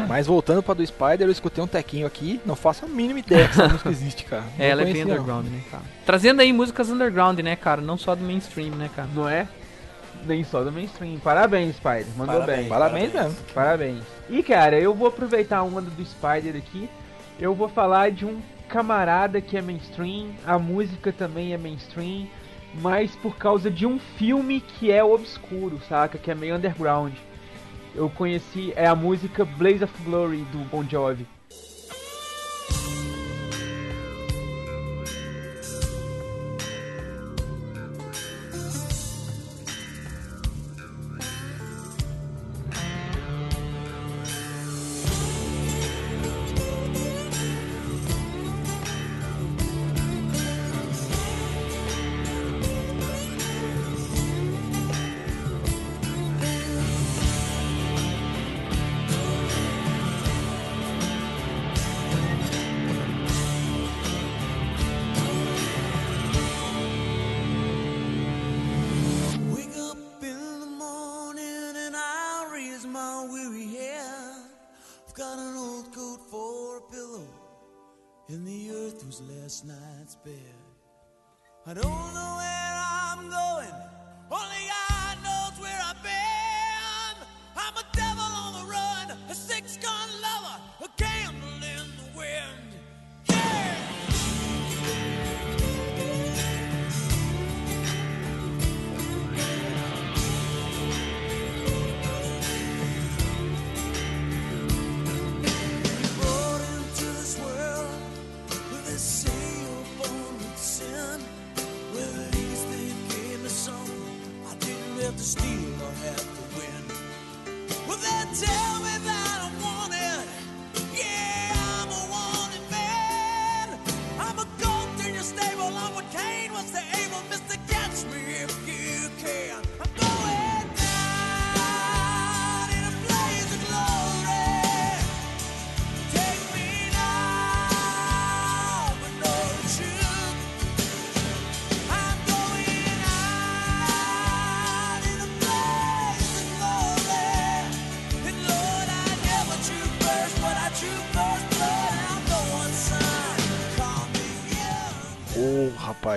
Mas voltando pra do Spider, eu escutei um tequinho aqui, não faço a mínima ideia que essa música existe, cara. É, Não ela é bem underground, né, cara? Trazendo aí músicas underground, né, cara? Não só do mainstream, né, cara? Não é? Nem só do mainstream. Parabéns, Spider. Mandou Parabéns. bem. Parabéns mesmo. Parabéns. E cara, eu vou aproveitar a onda do Spider aqui. Eu vou falar de um camarada que é mainstream, a música também é mainstream, mas por causa de um filme que é obscuro, saca? Que é meio underground. Eu conheci é a música Blaze of Glory do Bon Jovi. Last night's bed. I don't know where I'm going, only God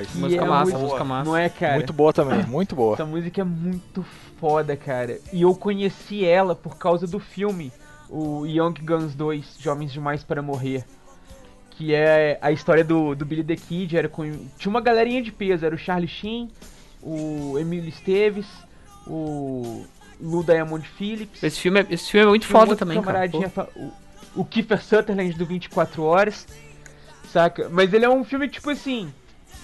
E Música é massa, muito- música massa. Não é, cara? Muito boa também, muito boa. Essa música é muito foda, cara. E eu conheci ela por causa do filme, o Young Guns 2, Jovens Demais para Morrer. Que é a história do, do Billy the Kid. Era com, tinha uma galerinha de peso. Era o Charlie Sheen, o Emílio Esteves, o Lou Diamond Phillips. Esse filme é, esse filme é muito um foda também, cara. O, o Kiefer Sutherland do 24 Horas. Saca? Mas ele é um filme, tipo assim.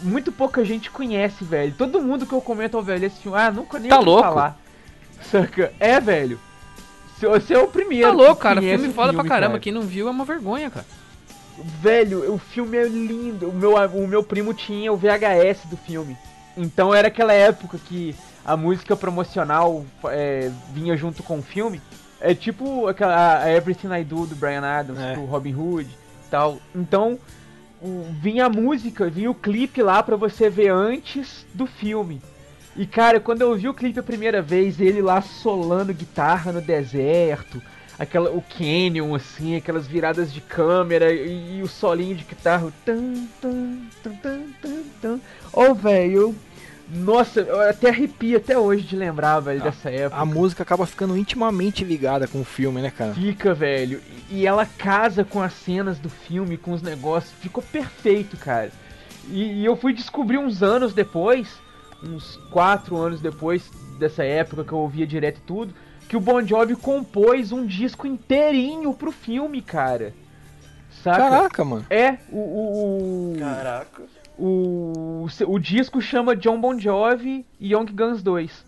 Muito pouca gente conhece, velho. Todo mundo que eu comento, ó, velho, esse filme. Ah, nunca nem Tá ouvi louco? falar. Saca? É, velho. Você- é o primeiro. Tá louco, que cara. Filme o foda pra filme, caramba. cara. Quem não viu é uma vergonha, cara. Velho, o filme é lindo. O meu, o meu primo tinha o VHS do filme. Então era aquela época que a música promocional é, vinha junto com o filme. É tipo aquela a Everything I Do do Brian Adams, É. do Robin Hood e tal. Então o- vinha a música, vinha o clipe lá pra você ver antes do filme. E cara, quando eu vi o clipe a primeira vez, ele lá solando guitarra no deserto, aquela o canyon assim, aquelas viradas de câmera e, e o solinho de guitarra, tan tan tan tan tan. Ô, velho, eu- nossa, eu até arrepio até hoje de lembrar, velho, dessa época. A música acaba ficando intimamente ligada com o filme, né, cara? Fica, velho. E ela casa com as cenas do filme, com os negócios. Ficou perfeito, cara. E, e eu fui descobrir uns anos depois, uns quatro anos depois dessa época que eu ouvia direto e tudo, que o Bon Jovi compôs um disco inteirinho pro filme, cara. Saca? Caraca, mano. É, o, o, o- Caraca. O, o disco chama John Bon Jovi e Young Guns 2,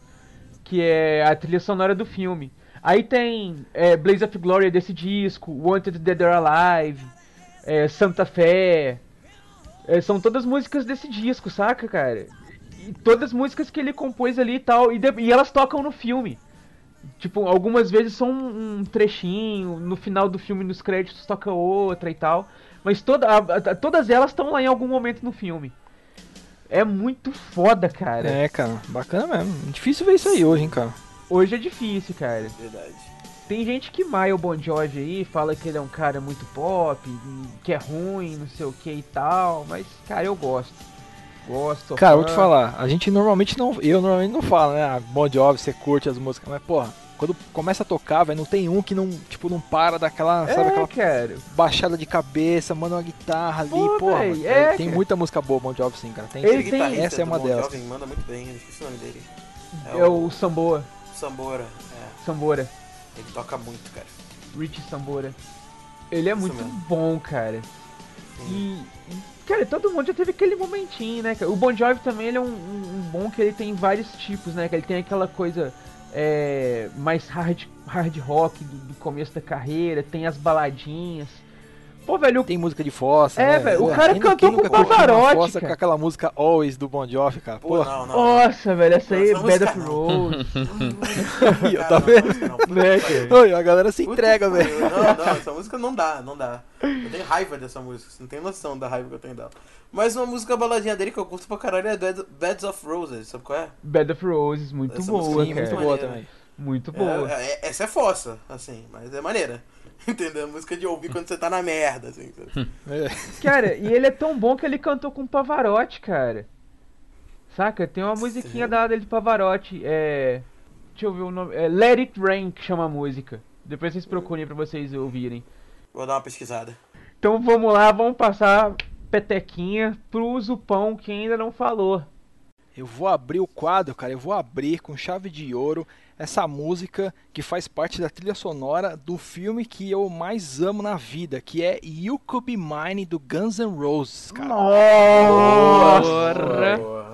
que é a trilha sonora do filme. Aí tem é, Blaze of Glory desse disco, Wanted Dead or Alive, é, Santa Fé. É, são todas músicas desse disco, saca, cara? E todas músicas que ele compôs ali e tal, e, de- e elas tocam no filme. Tipo, algumas vezes são um, um trechinho, no final do filme, nos créditos, toca outra e tal. Mas toda, a- a- todas elas estão lá em algum momento no filme. É muito foda, cara. É, cara, bacana mesmo. Difícil ver isso aí hoje, hein, cara. Hoje é difícil, cara. Verdade. Tem gente que maia o Bon Jovi aí, fala que ele é um cara muito pop, que é ruim, não sei o que e tal, mas, cara, eu gosto. Gosto. Cara, fã. vou te falar, a gente normalmente não. Eu normalmente não falo, né? Ah, Bon Jovi, você curte as músicas, mas, porra, quando começa a tocar, velho, não tem um que não, tipo, não para daquela, sabe, É, aquela cara. baixada de cabeça, manda uma guitarra ali, Pô, porra. véi, mano, é, tem cara. muita música boa, Bon Jovi, sim, cara. Tem, Ele tem- essa é uma Bon delas. Jovi manda muito bem, eu esqueci o nome dele. É o Samboa. Sambora. É, Sambora. ele toca muito, cara. Rich Sambora. Ele é Isso muito mesmo. bom, cara. E, e, cara, todo mundo já teve aquele momentinho, né? cara? O Bon Jovi também ele é um, um- um bom que ele tem vários tipos, né? Que ele tem aquela coisa é, mais hard, hard rock do, do começo da carreira, tem as baladinhas. Pô, velho, o Tem música de fossa, É, né? velho, o cara quem- cantou quem com uma Pavarotti, fossa com aquela música Always do Bon Jovi, cara. Pô, não, não. Nossa, velho, essa aí, Bed música of não. Rose. Cara, tá não, vendo? não, cara? A galera se entrega, velho. Não, não, essa música não dá, não dá. Eu tenho raiva dessa música, você não tem noção da raiva que eu tenho dela. Mas uma música baladinha dele que eu curto pra caralho é Bed- Beds of Roses, sabe qual é? Bed of Roses, muito Essa boa, música é Sim, cara. muito maneira. boa também. Muito boa. É, é- essa é fossa, assim, mas é maneira. Entendeu? Música de ouvir quando você tá na merda, assim. sabe? É. Cara, e ele é tão bom que ele cantou com o Pavarotti, cara. Saca? Tem uma musiquinha da dele de Pavarotti. É. Deixa eu ver o nome. É Let It Rain que chama a música. Depois vocês procurem pra vocês ouvirem. Vou dar uma pesquisada. Então vamos lá, vamos passar petequinha pro Zupão que ainda não falou. Eu vou abrir o quadro, cara. Eu vou abrir com chave de ouro essa música que faz parte da trilha sonora do filme que eu mais amo na vida, que é You Could Be Mine do Guns N' Roses, cara. Nossa! Boa.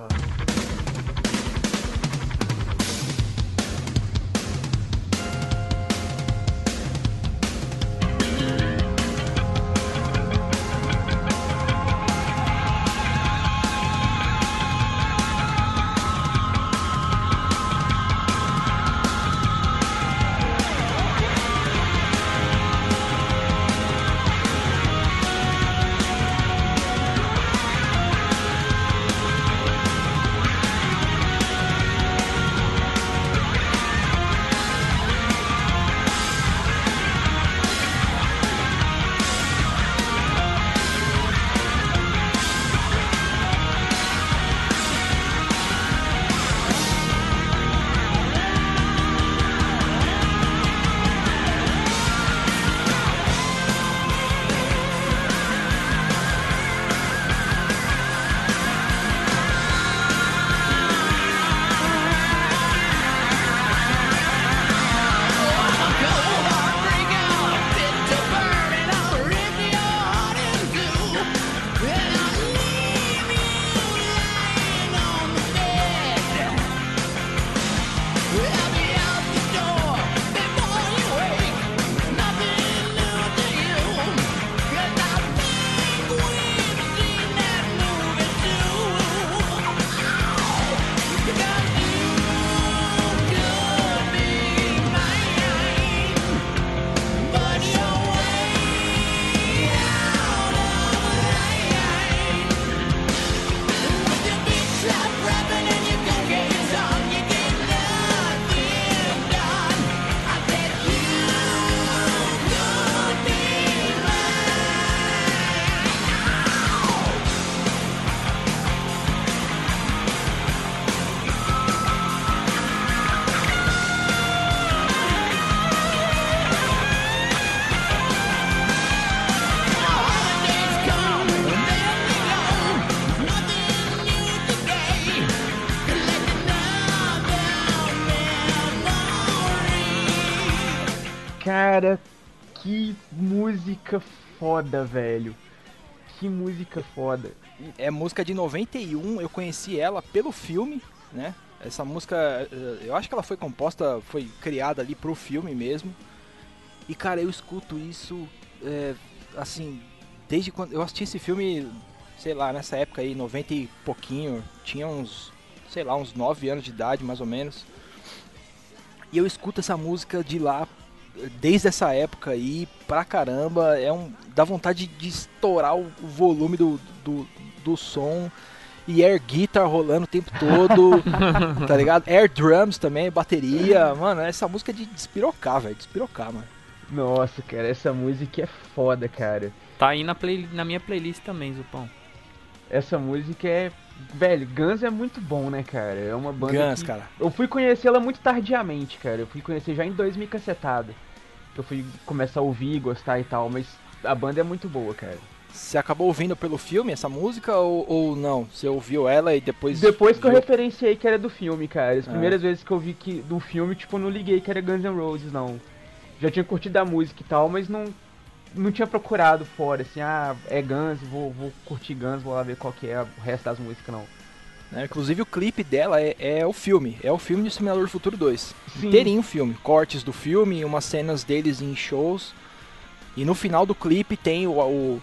Foda, velho. Que música foda. É música de 91, eu conheci ela pelo filme, né? Essa música, eh, eu acho que ela foi composta, foi criada ali pro filme mesmo. E cara, eu escuto isso, é, assim, desde quando eu assisti esse filme, sei lá, nessa época aí, 90 e pouquinho, tinha uns, sei lá, uns 9 anos de idade mais ou menos. E eu escuto essa música de lá desde essa época aí pra caramba, é um dá vontade de estourar o, o volume do, do, do som e air guitar rolando o tempo todo, tá ligado? Air drums também, bateria, mano, essa música é de despirocar, velho, despirocar, mano. Nossa, cara, essa música é foda, cara. Tá aí na, play, na minha playlist também, Zupão. Essa música é. Velho, Guns é muito bom, né, cara? É uma banda. Guns, que- cara. Eu fui conhecê-la muito tardiamente, cara. Eu fui conhecer já em 2000 cacetada. Que eu fui começar a ouvir, gostar e tal, mas a banda é muito boa, cara. Você acabou ouvindo pelo filme essa música ou, ou não? Você ouviu ela e depois. Depois que eu referenciei que era do filme, cara. As Ah. primeiras vezes que eu vi que do filme, tipo, eu não liguei que era Guns N' Roses, não. Já tinha curtido a música e tal, mas não não tinha procurado fora, assim, ah, é Guns, vou, vou curtir Guns, vou lá ver qual que é o resto das músicas, não. né? Inclusive o clipe dela é, é o filme, é o filme de Simulador do Futuro 2. Sim. Inteirinho o filme, cortes do filme, umas cenas deles em shows. E no final do clipe tem o, o,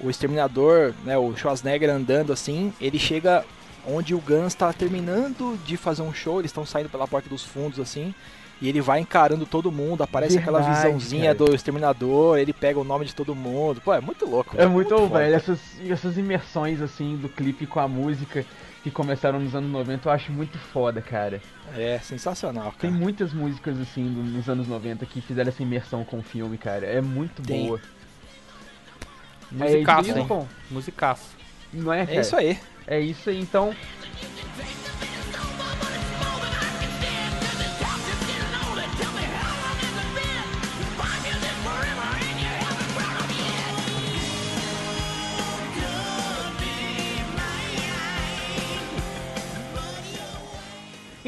o exterminador, né, o Schwarzenegger andando assim, ele chega onde o Guns está terminando de fazer um show, eles estão saindo pela porta dos fundos assim, E ele vai encarando todo mundo, aparece aquela Verdade, visãozinha cara. do exterminador, ele pega o nome de todo mundo. Pô, é muito louco. É muito, foda. velho, essas, essas imersões assim do clipe com a música que começaram nos anos 90, eu acho muito foda, cara. É, sensacional, Tem cara. muitas músicas assim do- nos anos 90 que fizeram essa imersão com o filme, cara. É muito Tem. boa. Musicaço, é isso, hein? Musicaço. Não é, cara? É isso aí. É isso aí, então.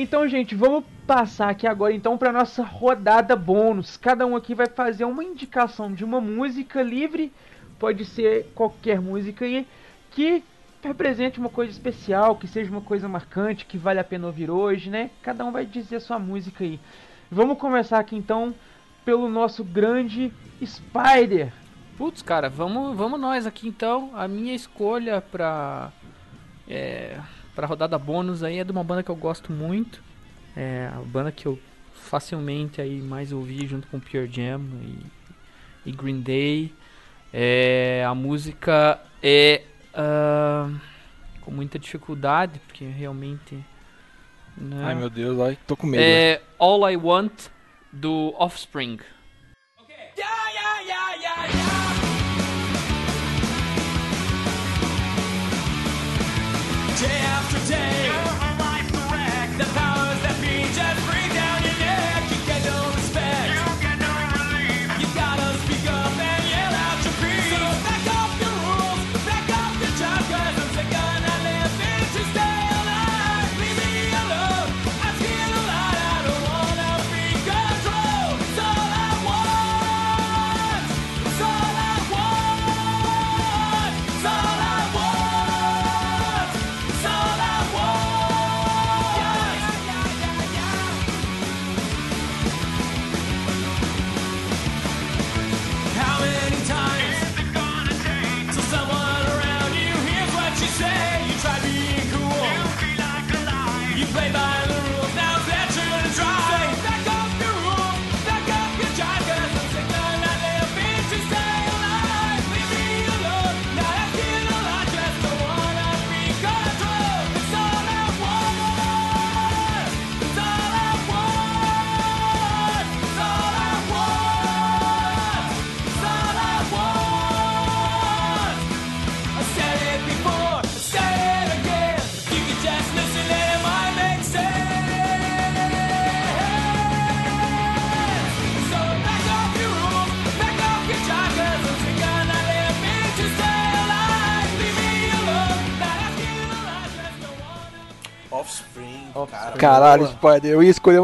Então, gente, vamos passar aqui agora então para nossa rodada bônus. Cada um aqui vai fazer uma indicação de uma música livre, pode ser qualquer música aí, que represente uma coisa especial, que seja uma coisa marcante, que vale a pena ouvir hoje, né? Cada um vai dizer sua música aí. Vamos começar aqui então pelo nosso grande Spider. Putz, cara, vamos, vamos nós aqui então. A minha escolha pra, é, pra rodada bônus aí é de uma banda que eu gosto muito. É a banda que eu facilmente aí mais ouvi junto com Pure Jam e, e Green Day. É, a música é ah, com muita dificuldade, porque realmente. né, Ai meu Deus, ai, tô com medo. é All I Want do Offspring. Day after day, Caralho, boa. Spider, eu ia escolher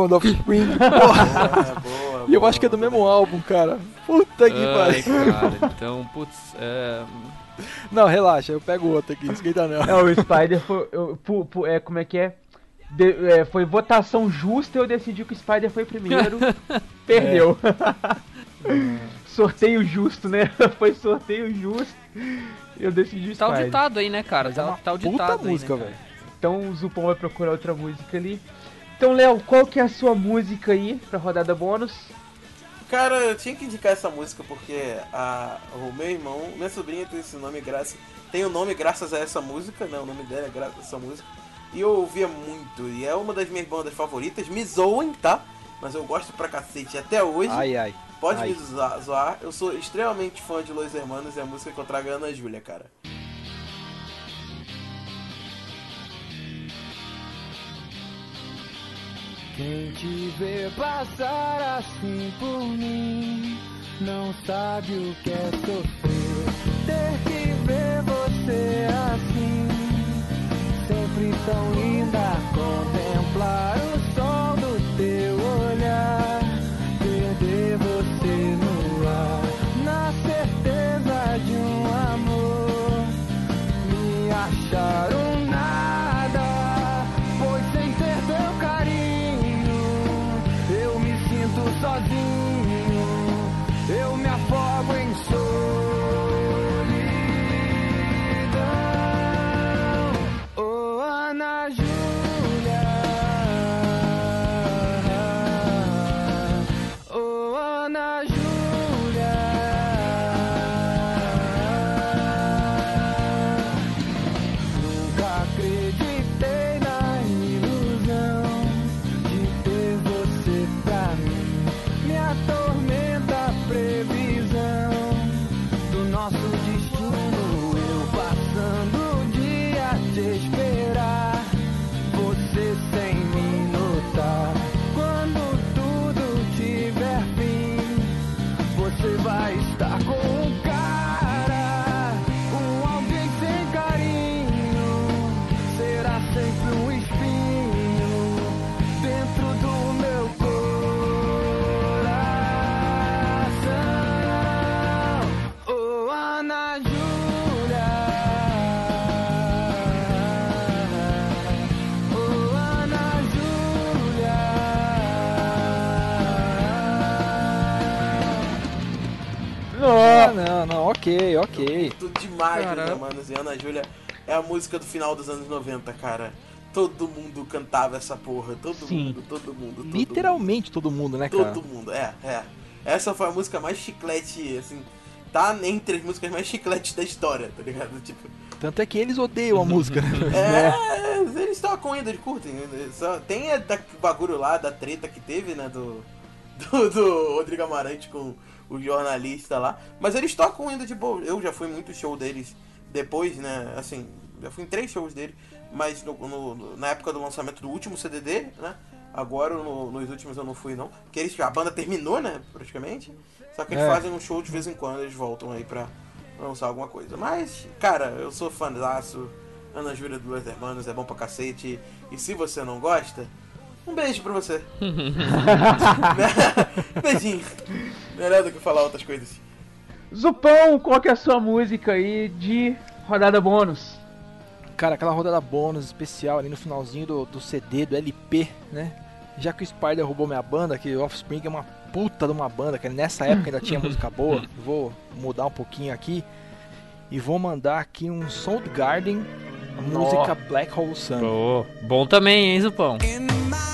porra. Boa, boa, E eu boa, acho que é do boa. mesmo álbum, cara. Puta que pariu. então, putz, é, Não, relaxa, eu pego outro aqui, esquenta não. É, o Spider foi. eu- pu- pu- é, como é que é? De- é, Foi votação justa, eu decidi que o Spider foi primeiro. Perdeu. sorteio justo, né? Foi sorteio justo. Eu decidi o tá o Spider. ditado aí, né, cara? Mas é Tá, tá o puta ditado aí, música, né, velho. Então o Zupão vai procurar outra música ali. Então, Léo, qual que é a sua música aí pra rodada bônus? Cara, eu tinha que indicar essa música porque a, o meu irmão, minha sobrinha tem esse nome graças. Tem o nome graças a essa música, né? O nome dela é graças a essa música. E eu ouvia muito. E é uma das minhas bandas favoritas. Me zoem, tá? Mas eu gosto pra cacete até hoje. Ai, ai. Pode ai. me zoar, zoar. Eu sou extremamente fã de Los Hermanos e a música que eu trago é Ana Júlia, cara. Quem te vê passar assim por mim não sabe o que é sofrer. Ter que ver você assim, sempre tão linda. Contemplar o ok, ok. Tudo demais, Caramba. né, mano? E Ana Júlia é a música do final dos anos 90, cara. Todo mundo cantava essa porra. Todo Sim. mundo, todo mundo. Todo Literalmente todo mundo, né, Mundo, cara? todo mundo, é, é. Essa foi a música mais chiclete, assim. Tá entre as músicas mais chicletes da história, tá ligado? Tipo, Tanto é que eles odeiam a música, né? é, eles tocam ainda, eles curtem. Só, tem a da, bagulho lá da treta que teve, né? Do, do, do Rodrigo Amarante com o jornalista lá. Mas eles tocam ainda de boa. Eu já fui muito show deles depois, né? Assim, já fui em três shows dele. Mas no- no- na época do lançamento do último CD dele, né? Agora no- nos últimos eu não fui não. Porque eles, a banda terminou, né? Praticamente. Só que eles É. fazem um show de vez em quando, eles voltam aí pra lançar alguma coisa. Mas, cara, eu sou fãzaço. Ana Júlia do Los Hermanos é bom pra cacete. E se você não gosta, um beijo pra você. Beijinho. Melhor do que falar outras coisas. Zupão, qual que é a sua música aí de rodada bônus? Cara, aquela rodada bônus especial ali no finalzinho do, do CD, do LP, né? Já que o Spider roubou minha banda, que o Offspring é uma puta de uma banda, que nessa época ainda tinha música boa. Vou mudar um pouquinho aqui e vou mandar aqui um Soundgarden, a música Black Hole Sun. Bom, bom também, hein, Zupão? Indisposed,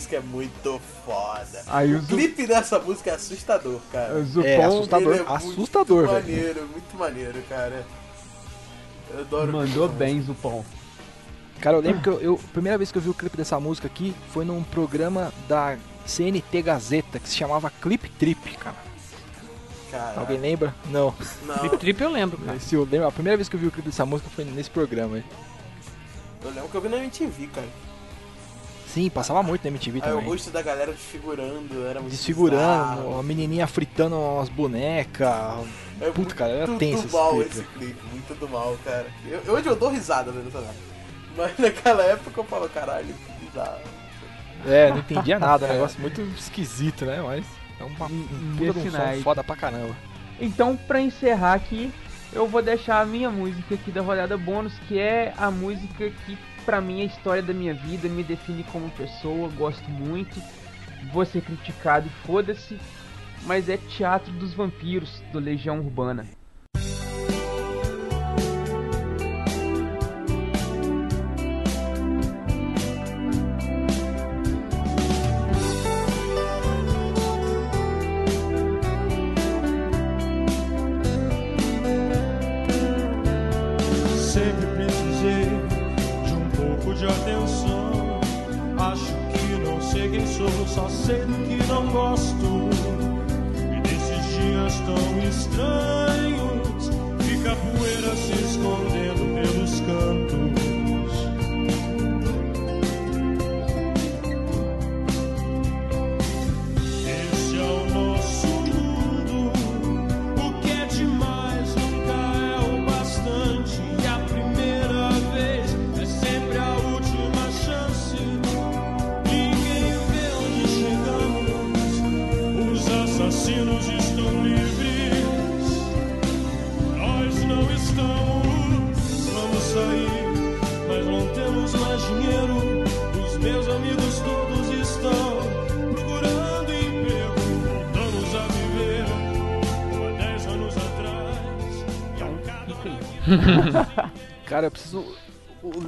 música é muito foda. Aí o o clipe dessa música é assustador, cara. O Zupão É, assustador, é assustador, muito velho. maneiro, muito maneiro, cara. Eu adoro mandou bem, Zupão. Cara, eu lembro que eu, eu- a primeira vez que eu vi o clipe dessa música aqui foi num programa da CNT Gazeta que se chamava Clip Trip, cara. música, cara. Alguém lembra? Não. Não, Trip Trip eu lembro, cara. Esse eu lembro, a primeira vez que eu vi o clipe dessa música foi nesse programa aí. eu lembro que eu vi na MTV, cara. Sim, passava muito na MTV Aí o também. rosto da galera desfigurando, era muito Desfigurando, bizarro. a menininha fritando umas bonecas. É Puta, muito cara, era tenso do esse mal clipe. esse clipe, muito do mal, cara. Eu, hoje eu dou risada vendo essa. Mas naquela época eu falo, caralho, que bizarro. É, não entendia nada, um negócio muito esquisito, né? Mas. É uma, puta de um som foda pra caramba. Então, pra encerrar aqui, eu vou deixar a minha música aqui da rodada bônus, que é a música que pra mim a história da minha vida, me define como pessoa, gosto muito. Vou ser criticado e foda-se, mas é Teatro dos Vampiros, do Legião Urbana.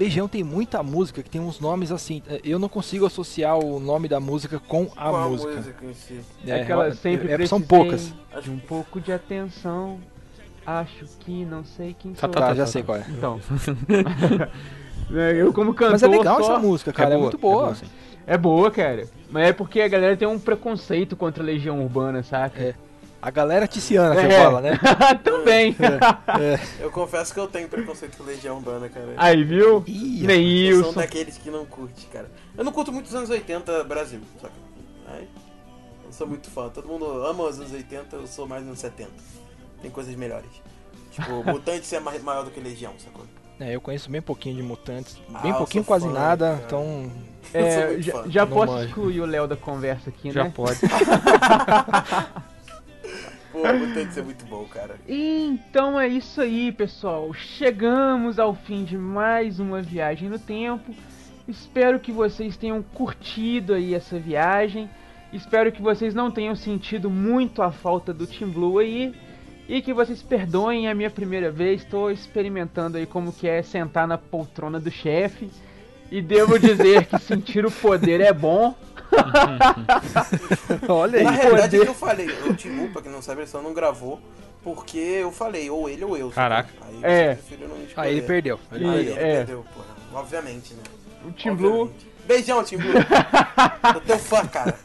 Legião tem muita música que tem uns nomes assim. Eu não consigo associar o nome da música com a Com a música. música em si. É, Aquela eu- sempre é, são poucas. De um pouco de atenção. Acho que não sei quem Tá, sou. tá, Tá, tá, já tá, sei tá. qual é. Então. É, eu como cantor Mas é legal só... essa música, cara. É, muito boa. sim. É boa, cara. Mas é porque a galera tem um preconceito contra a Legião Urbana, saca? É. A galera ticiana, você É. fala, né? Também. Eu confesso que eu tenho preconceito com Legião Urbana, cara. Aí, viu? Ih, Nem Eu sou daqueles que não curte, cara. Eu não curto muito os anos 80 Brasil, saca? Aí, eu sou muito fã. Todo mundo ama os anos 80, eu sou mais nos anos 70. Tem coisas melhores. Tipo, Mutantes é mais, maior do que Legião, sacou? É, eu conheço bem pouquinho de Mutantes. Ah, Bem eu pouquinho, quase fã, nada. cara. Então. É, já já posso manjo. excluir o Léo da conversa aqui, Já né? pode. Pô, Mutantes é muito bom, cara. Então é isso aí, pessoal. Chegamos ao fim de mais uma viagem no tempo. Espero que vocês tenham curtido aí essa viagem. Espero que vocês não tenham sentido muito a falta do Team Blue aí. E que vocês perdoem a minha primeira vez. Estou experimentando aí como que é sentar na poltrona do chefe. E devo dizer que sentir o poder é bom. Olha aí. Na realidade, é que eu falei, o Timu, pra quem não sabe, ele só não gravou porque eu falei, ou ele ou eu. Caraca. Aí É. Aí ele perdeu. Ele Aí perdeu. ele é. perdeu, porra. Obviamente, né? O Team Blue. Beijão, Team Blue. eu teu fã, cara.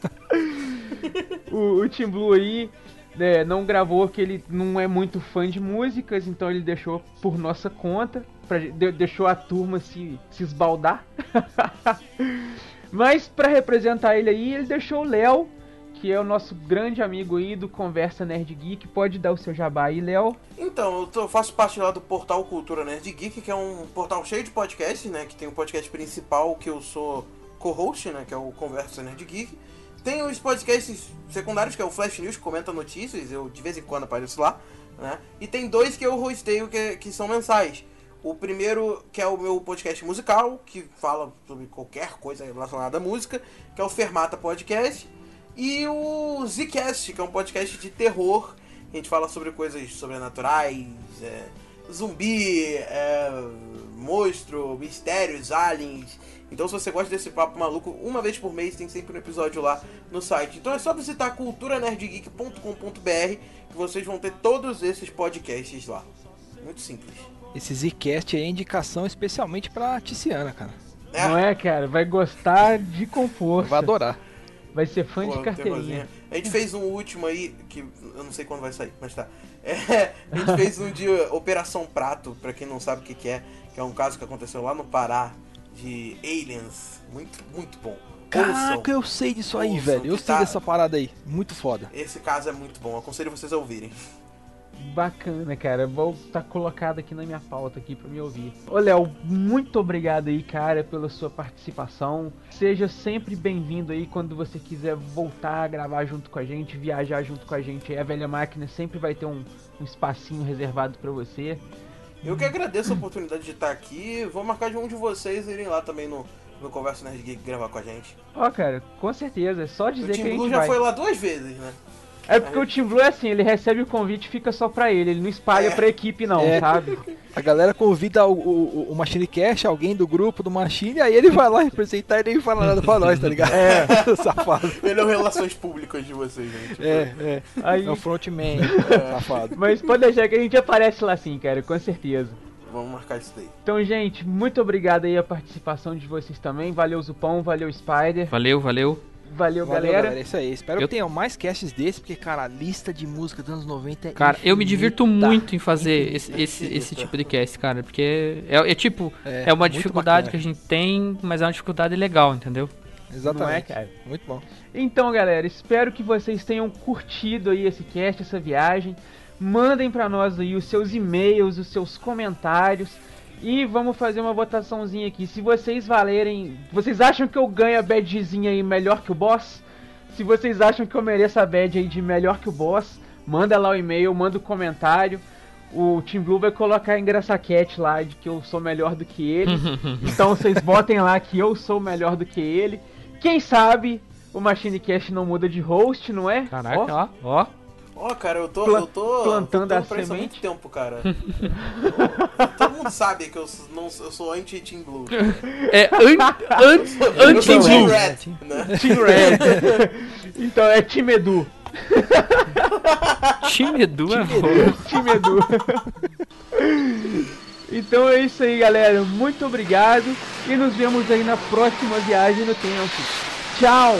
o, o Team Blue aí né, não gravou porque ele não é muito fã de músicas, então ele deixou por nossa conta, pra, de- deixou a turma se, se esbaldar. Mas pra representar ele aí, ele deixou o Léo, que é o nosso grande amigo aí do Conversa Nerd Geek. Pode dar o seu jabá aí, Léo. Então, eu tô- faço parte lá do portal Cultura Nerd Geek, que é um portal cheio de podcasts, né? Que tem o podcast principal, que eu sou co-host, né? Que é o Conversa Nerd Geek. Tem os podcasts secundários, que é o Flash News, que comenta notícias, eu de vez em quando apareço lá, né? E tem dois que eu hosteio, que, que são mensais. O primeiro, que é o meu podcast musical, que fala sobre qualquer coisa relacionada à música, que é o Fermata Podcast. E o Zcast, que é um podcast de terror. A gente fala sobre coisas sobrenaturais, é, zumbi, é, monstro, mistérios, aliens. Então se você gosta desse papo maluco, uma vez por mês tem sempre um episódio lá no site. Então é só visitar culturanerdgeek.com.br que vocês vão ter todos esses podcasts lá. Muito simples. Esse Zcast aí é indicação especialmente pra Ticiana, cara. É. Não é, cara? Vai gostar de conforto. Vai adorar. Vai ser fã Pô, de carteirinha. A gente fez um último aí, que eu não sei quando vai sair, mas tá. É, a gente fez um de Operação Prato, pra quem não sabe o que, que é, que é um caso que aconteceu lá no Pará de aliens. Muito, muito bom. Ouçam. Caraca, eu sei disso aí, Ouçam, velho. Eu sei tá- dessa parada aí. Muito foda. Esse caso é muito bom, aconselho vocês a ouvirem. Bacana, cara. Vou estar colocado aqui na minha pauta aqui para me ouvir. Ô, Léo, muito obrigado aí, cara, pela sua participação. Seja sempre bem-vindo aí quando você quiser voltar a gravar junto com a gente, viajar junto com a gente. A velha máquina sempre vai ter um, um espacinho reservado para você. Eu que agradeço a oportunidade de estar aqui. Vou marcar de um de vocês irem lá também no, no Conversa Nerd Geek gravar com a gente. Ó, cara, com certeza. É só dizer O que a Tim gente Blue já vai. foi lá duas vezes, né? É porque o Team Blue é assim, ele recebe o convite e fica só pra ele, ele não espalha pra equipe não, É. sabe? A galera convida o, o, o Machine Cash, alguém do grupo do Machine, aí ele vai lá representar e nem fala nada pra nós, tá ligado? É. safado. Ele é o relações públicas de vocês, gente. É, é. Aí- É o frontman, safado. Mas pode deixar que a gente aparece lá sim, cara, com certeza. Vamos marcar isso daí. Então, gente, muito obrigado aí a participação de vocês também. Valeu, Zupão, valeu, Spider. Valeu, valeu. Valeu, Valeu, galera. galera. É isso aí. Espero Eu- que tenham mais casts desses, porque, cara, a lista de música dos anos 90 é Cara, eu me divirto infinita. muito em fazer esse, Infinita. esse, esse tipo de cast, cara, porque é, é tipo, É, é, uma dificuldade bacana. que a gente tem, mas é uma dificuldade legal, entendeu? Exatamente. É, cara? Muito bom. Então, galera, espero que vocês tenham curtido aí esse cast, essa viagem. Mandem pra nós aí os seus e-mails, os seus comentários. E vamos fazer uma votaçãozinha aqui. Se vocês valerem. Vocês acham que eu ganho a badgezinha aí melhor que o boss? Se vocês acham que eu mereço a badge aí de melhor que o boss, manda lá o e-mail, manda o comentário. O Team Blue vai colocar engraçaquete lá de que eu sou melhor do que ele. então vocês botem lá que eu sou melhor do que ele. Quem sabe o Machine Cast não muda de host, não é? Caraca, Ó, ó, ó. Ó, cara, eu tô, Plan- eu tô plantando a pra isso há muito semente. tempo, cara. Eu- todo mundo sabe que eu, sou- não, eu sou anti-Team Blue. É an- an- Eu sou Team anti-blue. Red, né? Team Red. então é Team Edu. Time Edu é bom. Time Edu. então é isso aí, galera. Muito obrigado. E nos vemos aí na próxima viagem no tempo. Tchau!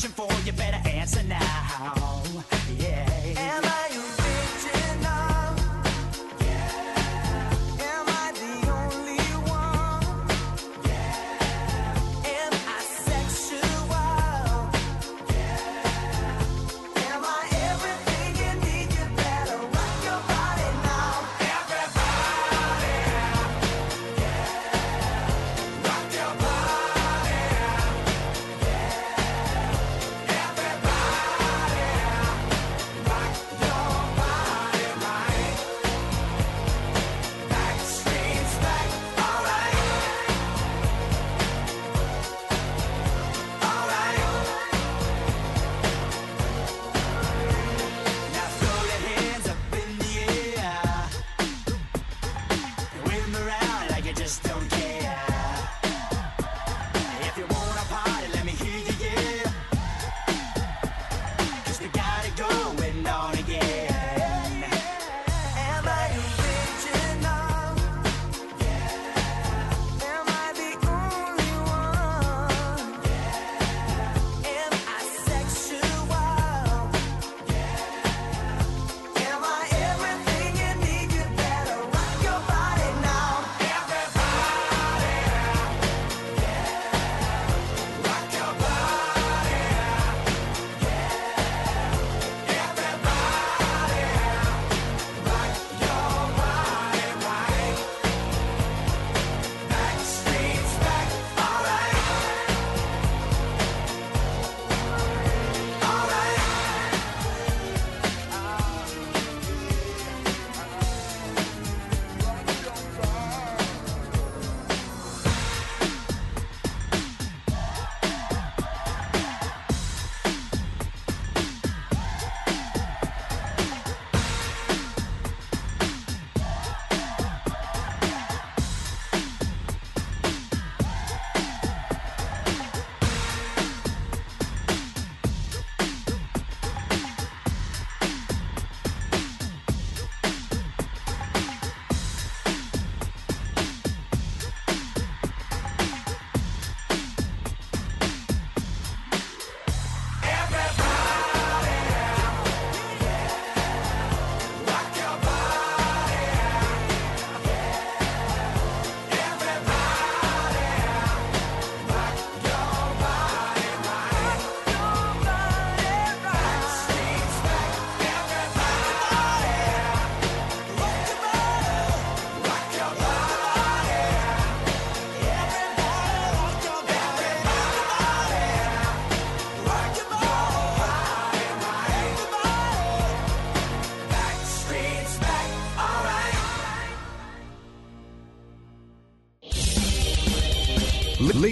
Question for you, better answer now.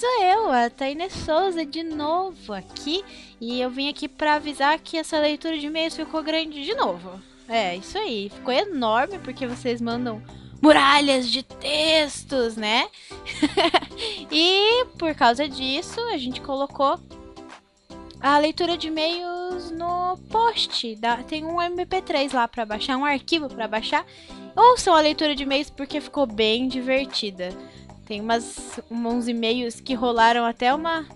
Sou eu, a Taine Souza, de novo aqui. E eu vim aqui para avisar que essa leitura de e-mails ficou grande de novo. É, isso aí. Ficou enorme porque vocês mandam muralhas de textos, né? e por causa disso, a gente colocou a leitura de e-mails no post. Da, tem um MP3 lá para baixar, um arquivo para baixar. Ouçam a leitura de e-mails porque ficou bem divertida. Tem umas, uns e-mails que rolaram até uma,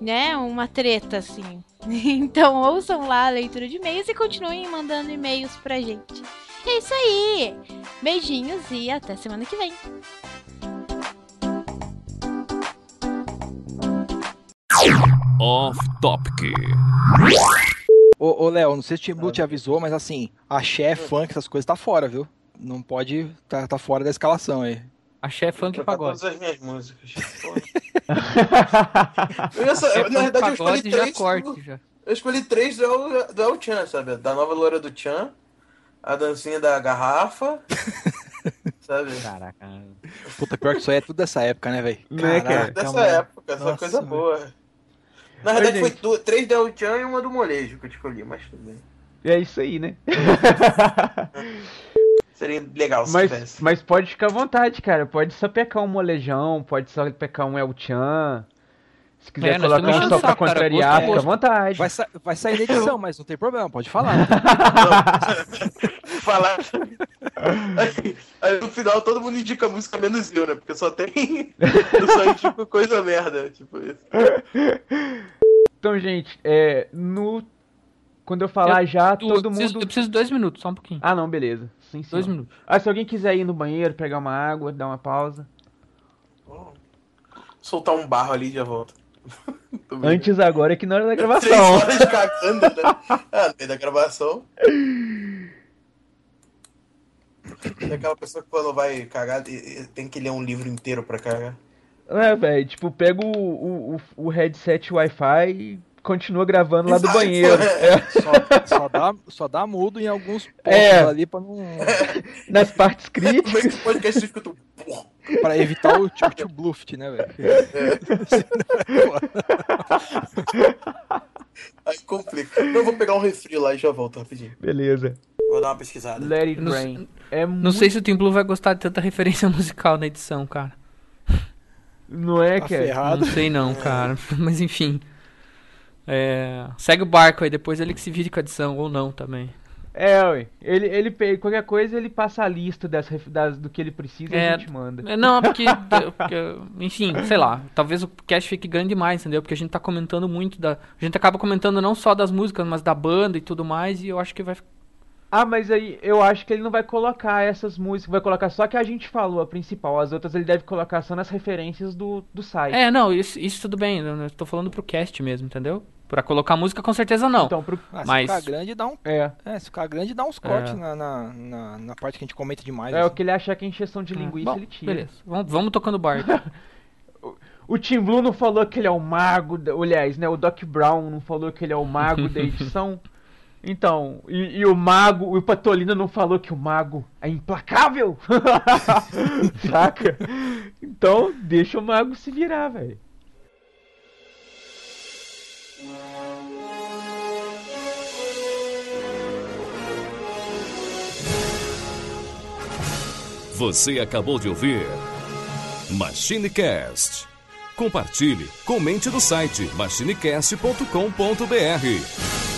né, uma treta assim. Então ouçam lá a leitura de e-mails e continuem mandando e-mails pra gente. É isso aí. Beijinhos e até semana que vem. Off Topic. Ô, ô Léo, não sei se o Tim Blue te avisou, mas assim, axé, funk, essas coisas tá fora, viu? Não pode. Tá, tá fora da escalação aí. Axé, funk e pagode. todas as minhas músicas. eu, eu, na verdade, eu escolhi Pagode já três. corte, já. Eu escolhi três do El, do El Chan, sabe? Da nova loura do Chan, a dancinha da garrafa, sabe? Caraca. Puta, pior que isso aí é tudo dessa época, né, velho? Né, cara? Dessa mano. época, essa Nossa, coisa boa. Na verdade, Oi, foi du- três da El Chan e uma do molejo que eu escolhi, mas tudo bem. É isso aí, né? Seria legal se Mas, tivesse. mas pode ficar à vontade, cara. Pode sapecar um molejão, pode sapecar um El Chan. Se quiser É, nós colocar um só pra cara. contrariar, fica à vontade. Vai, sa- vai sair na edição, mas não tem problema, pode falar. Falar. Aí, aí no final todo mundo indica música menos eu, né? Porque só tem. Eu só indico coisa merda, tipo isso. Então, gente, é, no... quando eu falar Eu- já, Tu- todo eu preciso, mundo... Eu preciso de dois minutos, só um pouquinho. Ah, não, beleza. Sim, sim. Dois minutos. Ah, se alguém quiser ir no banheiro, pegar uma água, dar uma pausa. Soltar um barro ali e já brincando. Antes agora que na hora da Três gravação. horas cagando, né? Ah, no meio da gravação. Tem aquela pessoa que quando vai cagar tem que ler um livro inteiro pra cagar. É, velho, tipo, pega o, o, o, o headset Wi-Fi e continua gravando lá do Exato, banheiro. é. É, Só, só dá, só dá mudo em alguns pontos É. ali pra não. nas partes Como é que críticas. escuta? um pra evitar o tio tio bluft, né, velho? Aí complica. Não, eu vou pegar um refri lá e já volto rapidinho. Beleza. Vou dar uma pesquisada. Let it Não rain. sei- É Não muito... sei se o Tim Blue vai gostar de tanta referência musical na edição, cara. Não é, Tá cara? ferrado. Não sei não, cara. Mas enfim. É, Segue o barco aí, depois ele que se vire com a edição, ou não também. É, ué. Ele, ele qualquer coisa ele passa a lista das, das- do que ele precisa e É, a gente manda. É, Não, porque, porque, Enfim, sei lá. Talvez o cast fique grande demais, entendeu? Porque a gente tá comentando muito da. A gente acaba comentando não só das músicas, mas da banda e tudo mais, e eu acho que vai. Ah, mas aí eu acho que ele não vai colocar essas músicas, vai colocar só que a gente falou, a principal. As outras ele deve colocar só nas referências do, do site. É, não, isso, isso tudo bem. Eu tô falando pro cast mesmo, entendeu? Pra colocar música, com certeza não. Então, pro... Ah, se Mas- ficar grande, dá um. É. É, se ficar grande, dá uns cortes na, na, na, na parte que a gente comenta demais. É o assim. que ele achar que é encheção de linguiça, Bom, ele tira. beleza. Vamos, vamos tocando barco. O Tim Blue não falou que ele é o mago, da... aliás, né? O Doc Brown não falou que ele é o mago da edição. Então, e, e o mago, o Patolino não falou que o mago é implacável? Saca? Então, deixa o mago se virar, velho. Você acabou de ouvir MachineCast. Compartilhe, comente no site machinecast.com.br.